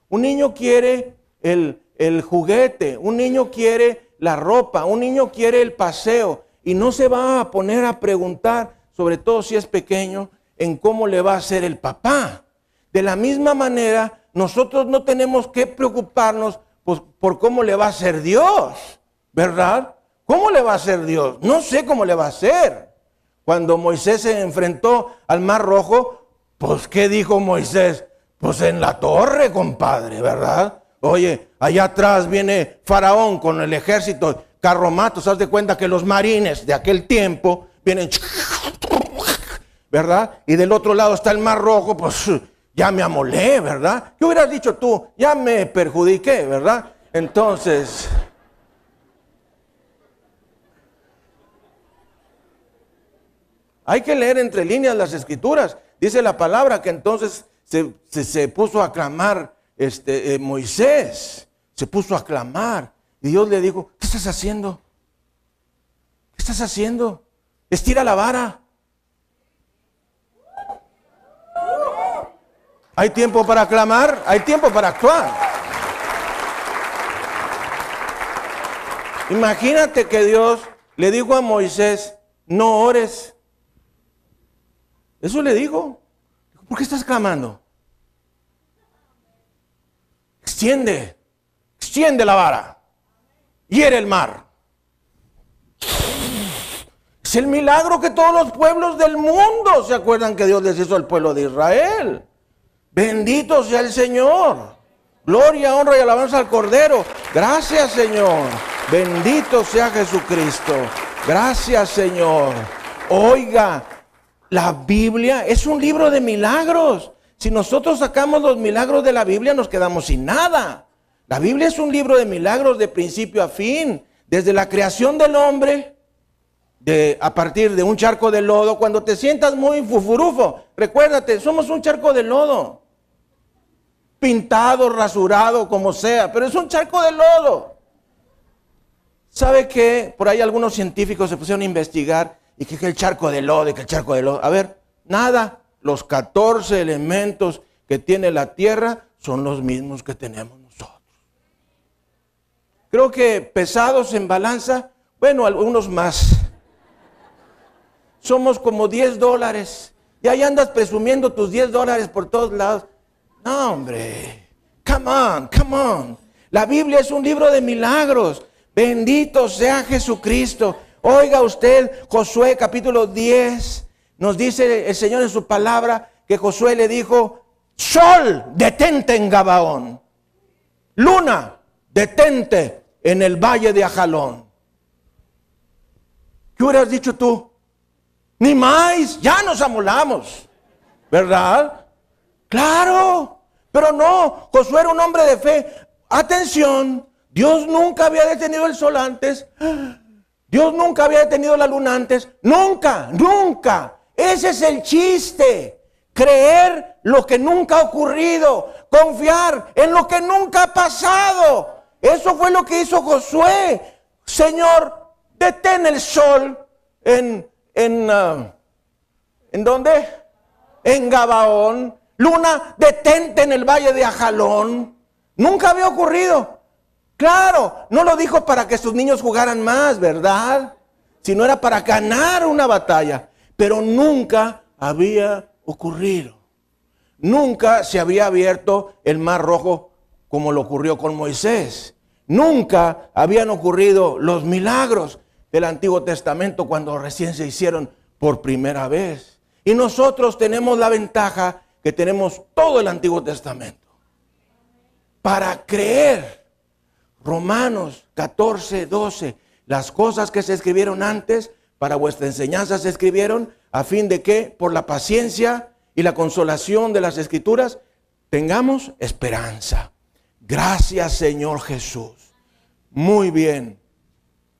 Un niño quiere el, el juguete, un niño quiere la ropa, un niño quiere el paseo y no se va a poner a preguntar, sobre todo si es pequeño, en cómo le va a hacer el papá. De la misma manera, nosotros no tenemos que preocuparnos pues, por cómo le va a hacer Dios, ¿verdad? ¿Cómo le va a hacer Dios? No sé cómo le va a hacer. Cuando Moisés se enfrentó al Mar Rojo, pues, ¿qué dijo Moisés? Pues en la torre, compadre, ¿verdad? Oye, allá atrás viene Faraón con el ejército, carromatos, haz de cuenta que los marines de aquel tiempo vienen, ¿verdad? Y del otro lado está el Mar Rojo, pues ya me amolé, ¿verdad? ¿Qué hubieras dicho tú? Ya me perjudiqué, ¿verdad? Entonces, hay que leer entre líneas las escrituras. Dice la palabra que entonces se, puso a clamar este, eh, Moisés, se puso a clamar. Y Dios le dijo, ¿qué estás haciendo? ¿Qué estás haciendo? Estira la vara. Hay tiempo para clamar, hay tiempo para actuar. Imagínate que Dios le dijo a Moisés, no ores. Eso le dijo. ¿Por qué estás clamando? extiende, extiende la vara, hiere el mar. Es el milagro que todos los pueblos del mundo se acuerdan que Dios les hizo al pueblo de Israel. Bendito sea el Señor. Gloria, honra y alabanza al Cordero. Gracias Señor. Bendito sea Jesucristo. Gracias Señor. Oiga, la Biblia es un libro de milagros. Si nosotros sacamos los milagros de la Biblia nos quedamos sin nada. La Biblia es un libro de milagros de principio a fin. Desde la creación del hombre, de, a partir de un charco de lodo, cuando te sientas muy fufurufo, recuérdate, somos un charco de lodo. Pintado, rasurado, como sea, pero es un charco de lodo. ¿Sabe qué? Por ahí algunos científicos se pusieron a investigar y que, el charco de lodo, y que el charco de lodo. A ver, nada. Los 14 elementos que tiene la tierra son los mismos que tenemos nosotros. Creo que pesados en balanza, bueno, algunos más. Somos como 10 dólares. Y ahí andas presumiendo tus 10 dólares por todos lados. Hombre. Come on, come on. La Biblia es un libro de milagros. Bendito sea Jesucristo. Oiga usted, Josué capítulo 10, nos dice el Señor en su palabra que Josué le dijo, Sol, detente en Gabaón. Luna, detente en el valle de Ajalón. ¿Qué hubieras dicho tú? Ni más, ya nos amolamos. ¿Verdad? Claro, pero no, Josué era un hombre de fe. Atención, Dios nunca había detenido el sol antes. Dios nunca había detenido la luna antes. Nunca, nunca. Ese es el chiste. Creer lo que nunca ha ocurrido. Confiar en lo que nunca ha pasado. Eso fue lo que hizo Josué. Señor, detén el sol en, en, uh, ¿en dónde? En Gabaón. Luna, detente en el valle de Ajalón. Nunca había ocurrido. Claro, no lo dijo para que sus niños jugaran más, ¿verdad? Sino era para ganar una batalla. Pero nunca había ocurrido. Nunca se había abierto el mar rojo como lo ocurrió con Moisés. Nunca habían ocurrido los milagros del Antiguo Testamento cuando recién se hicieron por primera vez. Y nosotros tenemos la ventaja que tenemos todo el Antiguo Testamento para creer Romanos 14, 12. Las cosas que se escribieron antes para vuestra enseñanza se escribieron a fin de que por la paciencia y la consolación de las escrituras tengamos esperanza. Gracias Señor Jesús. Muy bien.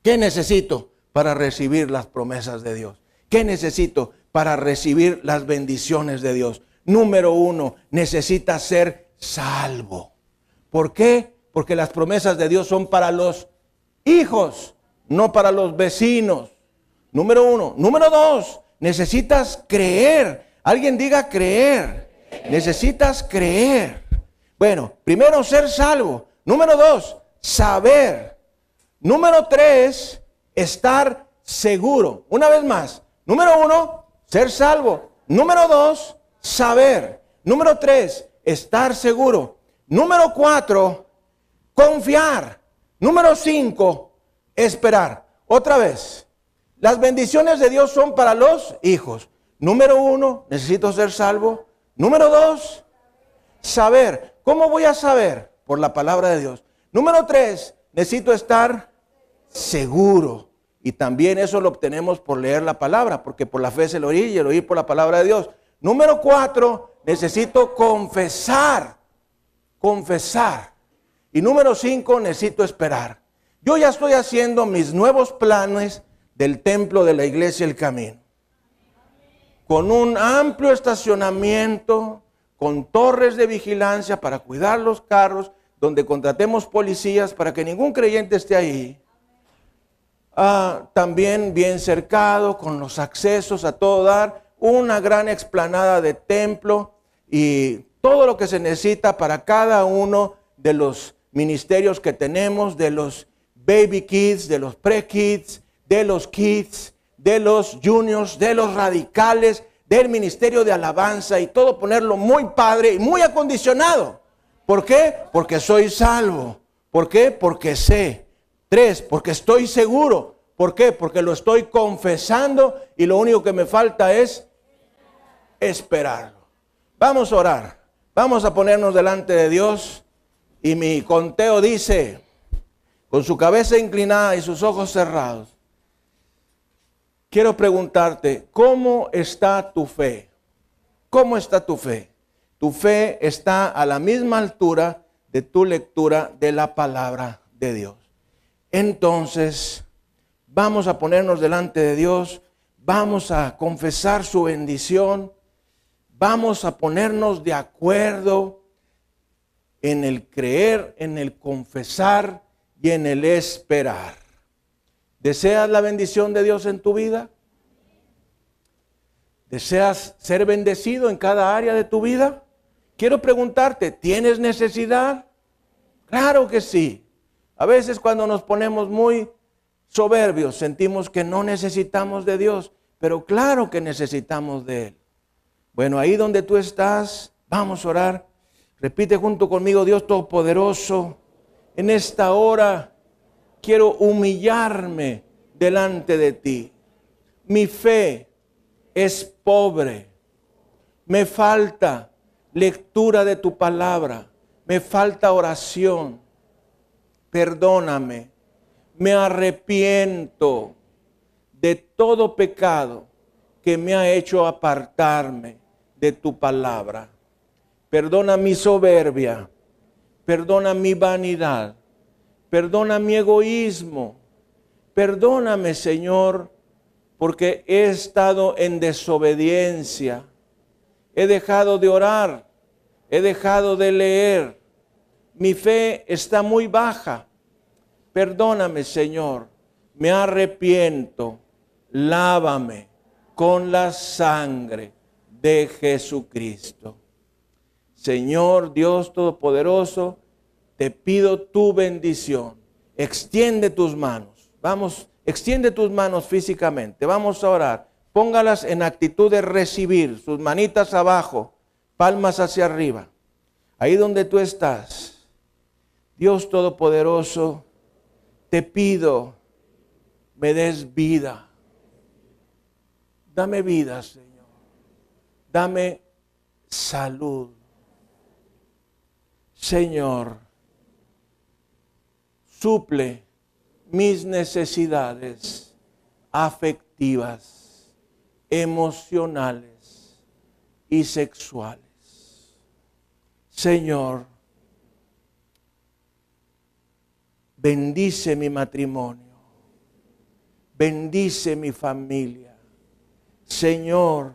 ¿Qué necesito para recibir las promesas de Dios? ¿Qué necesito para recibir las bendiciones de Dios? Número uno, necesita ser salvo. ¿Por qué? porque las promesas de Dios son para los hijos, no para los vecinos. Número uno. Número dos, necesitas creer. Alguien diga creer. Necesitas creer. Bueno, primero ser salvo. Número dos, saber. Número tres, estar seguro. Una vez más. Número uno, ser salvo. Número dos, saber. Número tres, estar seguro. Número cuatro, Confiar. Número cinco, esperar. Otra vez, las bendiciones de Dios son para los hijos. Número uno, necesito ser salvo. Número dos, saber. ¿Cómo voy a saber? Por la palabra de Dios. Número tres, necesito estar seguro. Y también eso lo obtenemos por leer la palabra, porque por la fe se lo oye y el oír por la palabra de Dios. Número cuatro, necesito confesar. Confesar. Y número cinco, necesito esperar. Yo ya estoy haciendo mis nuevos planes del templo de la iglesia El Camino. Con un amplio estacionamiento, con torres de vigilancia para cuidar los carros, donde contratemos policías para que ningún creyente esté ahí. Ah, también bien cercado, con los accesos a todo dar, una gran explanada de templo y todo lo que se necesita para cada uno de los ministerios que tenemos de los baby kids, de los pre-kids, de los kids, de los juniors, de los radicales, del ministerio de alabanza y todo ponerlo muy padre y muy acondicionado ¿Por qué? Porque soy salvo. ¿Por qué? Porque sé. Tres, porque estoy seguro. ¿Por qué? Porque lo estoy confesando y lo único que me falta es esperarlo. Vamos a orar. Vamos a ponernos delante de Dios. Y mi conteo dice, con su cabeza inclinada y sus ojos cerrados, quiero preguntarte, ¿cómo está tu fe? ¿Cómo está tu fe? Tu fe está a la misma altura de tu lectura de la palabra de Dios. Entonces, vamos a ponernos delante de Dios, vamos a confesar su bendición, vamos a ponernos de acuerdo en el creer, en el confesar y en el esperar. ¿Deseas la bendición de Dios en tu vida? ¿Deseas ser bendecido en cada área de tu vida? Quiero preguntarte, ¿tienes necesidad? Claro que sí. A veces cuando nos ponemos muy soberbios sentimos que no necesitamos de Dios, pero claro que necesitamos de Él. Bueno, ahí donde tú estás, vamos a orar. Repite junto conmigo, Dios Todopoderoso, en esta hora quiero humillarme delante de ti. Mi fe es pobre. Me falta lectura de tu palabra. Me falta oración. Perdóname. Me arrepiento de todo pecado que me ha hecho apartarme de tu palabra. Perdona mi soberbia, perdona mi vanidad, perdona mi egoísmo. Perdóname, Señor, porque he estado en desobediencia. He dejado de orar, he dejado de leer. Mi fe está muy baja. Perdóname, Señor. Me arrepiento. Lávame con la sangre de Jesucristo. Señor Dios Todopoderoso, te pido tu bendición. Extiende tus manos. Vamos, extiende tus manos físicamente. Vamos a orar. Póngalas en actitud de recibir, sus manitas abajo, palmas hacia arriba. Ahí donde tú estás. Dios Todopoderoso, te pido, me des vida. Dame vida, Señor. Dame salud. Señor, suple mis necesidades afectivas, emocionales y sexuales. Señor, bendice mi matrimonio, bendice mi familia. Señor,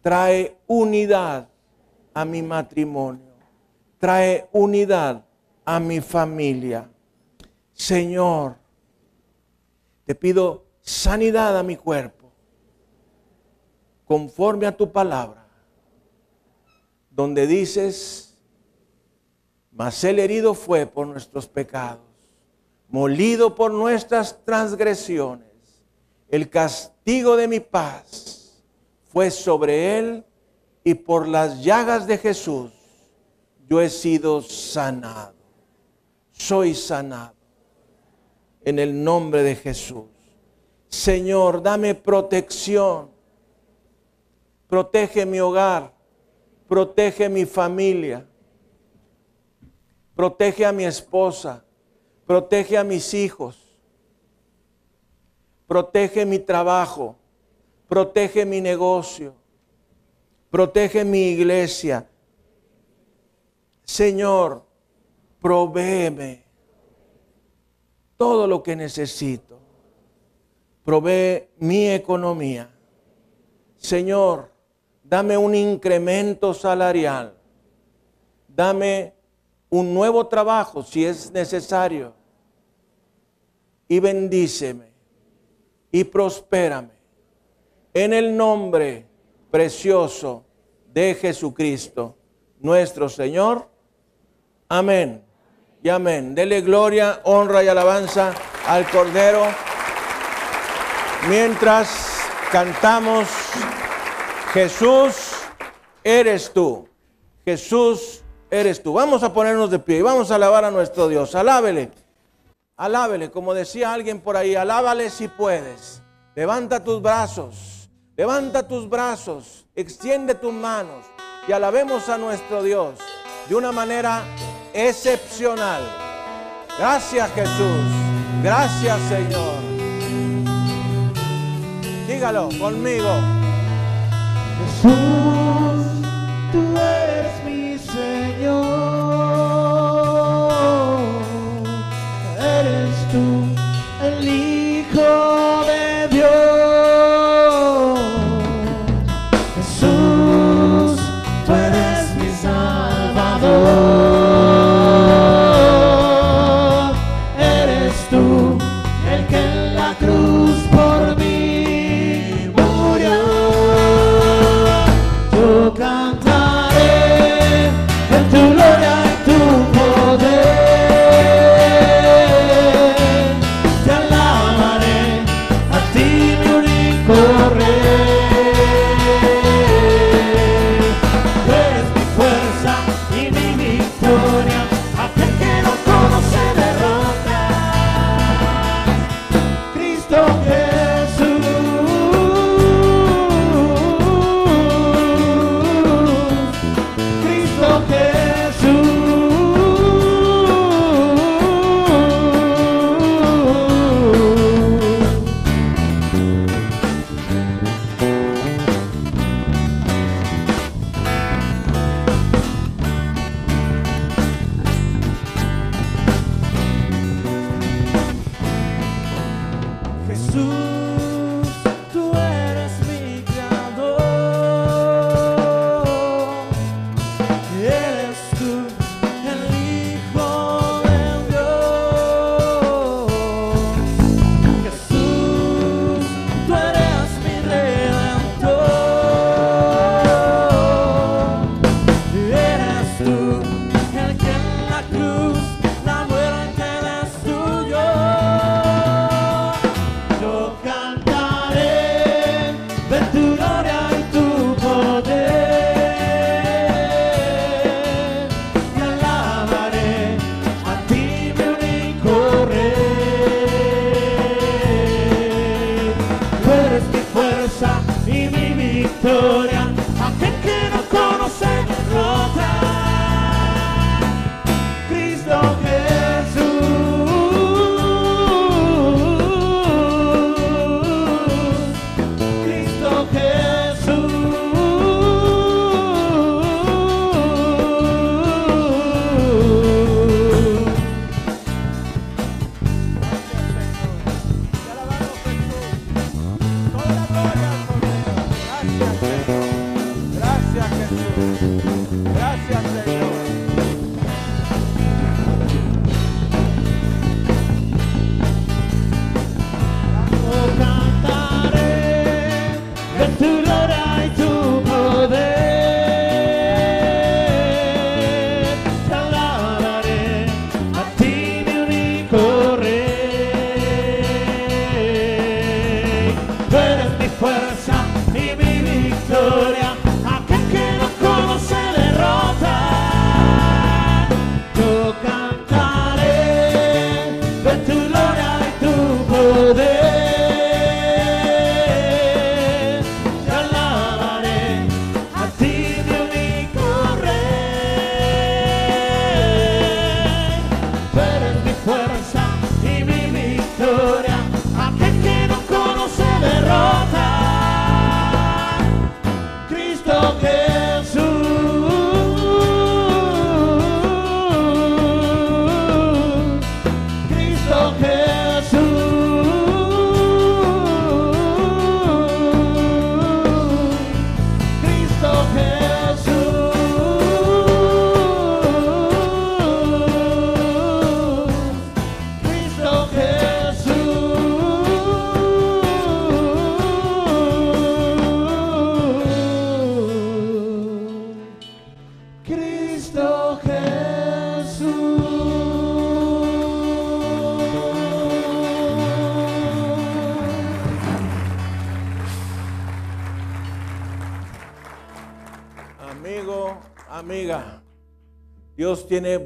trae unidad a mi matrimonio trae unidad a mi familia. Señor, te pido sanidad a mi cuerpo, conforme a tu palabra, donde dices, mas el herido fue por nuestros pecados, molido por nuestras transgresiones, el castigo de mi paz fue sobre él y por las llagas de Jesús yo he sido sanado. Soy sanado. En el nombre de Jesús. Señor, dame protección. Protege mi hogar. Protege mi familia. Protege a mi esposa. Protege a mis hijos. Protege mi trabajo. Protege mi negocio. Protege mi iglesia Señor, provéeme todo lo que necesito. Provee mi economía. Señor, dame un incremento salarial. Dame un nuevo trabajo si es necesario. Y bendíceme y prospérame. En el nombre precioso de Jesucristo, nuestro Señor. Amén. Y amén. Dele gloria, honra y alabanza al Cordero. Mientras cantamos, Jesús eres tú. Jesús eres tú. Vamos a ponernos de pie y vamos a alabar a nuestro Dios. Alábele. Alábele, como decía alguien por ahí, alábale si puedes. Levanta tus brazos, levanta tus brazos, extiende tus manos y alabemos a nuestro Dios de una manera excepcional. Gracias Jesús, gracias Señor. Dígalo conmigo. Jesús,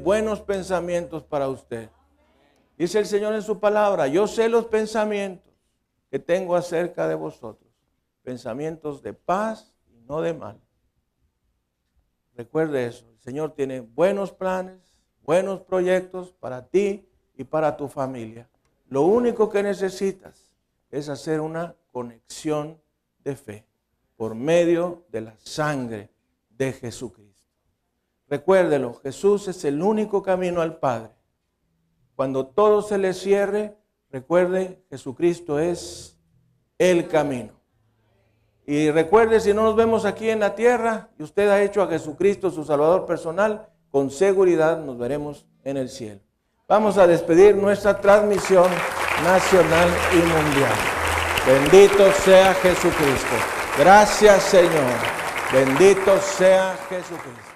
buenos pensamientos para usted. Dice el Señor en su palabra, yo sé los pensamientos que tengo acerca de vosotros, pensamientos de paz y no de mal. Recuerde eso, el Señor tiene buenos planes, buenos proyectos para ti y para tu familia. Lo único que necesitas es hacer una conexión de fe por medio de la sangre de Jesucristo. Recuérdelo, Jesús es el único camino al Padre. Cuando todo se le cierre, recuerde, Jesucristo es el camino. Y recuerde, si no nos vemos aquí en la tierra y usted ha hecho a Jesucristo su Salvador personal, con seguridad nos veremos en el cielo. Vamos a despedir nuestra transmisión nacional y mundial. Bendito sea Jesucristo. Gracias Señor. Bendito sea Jesucristo.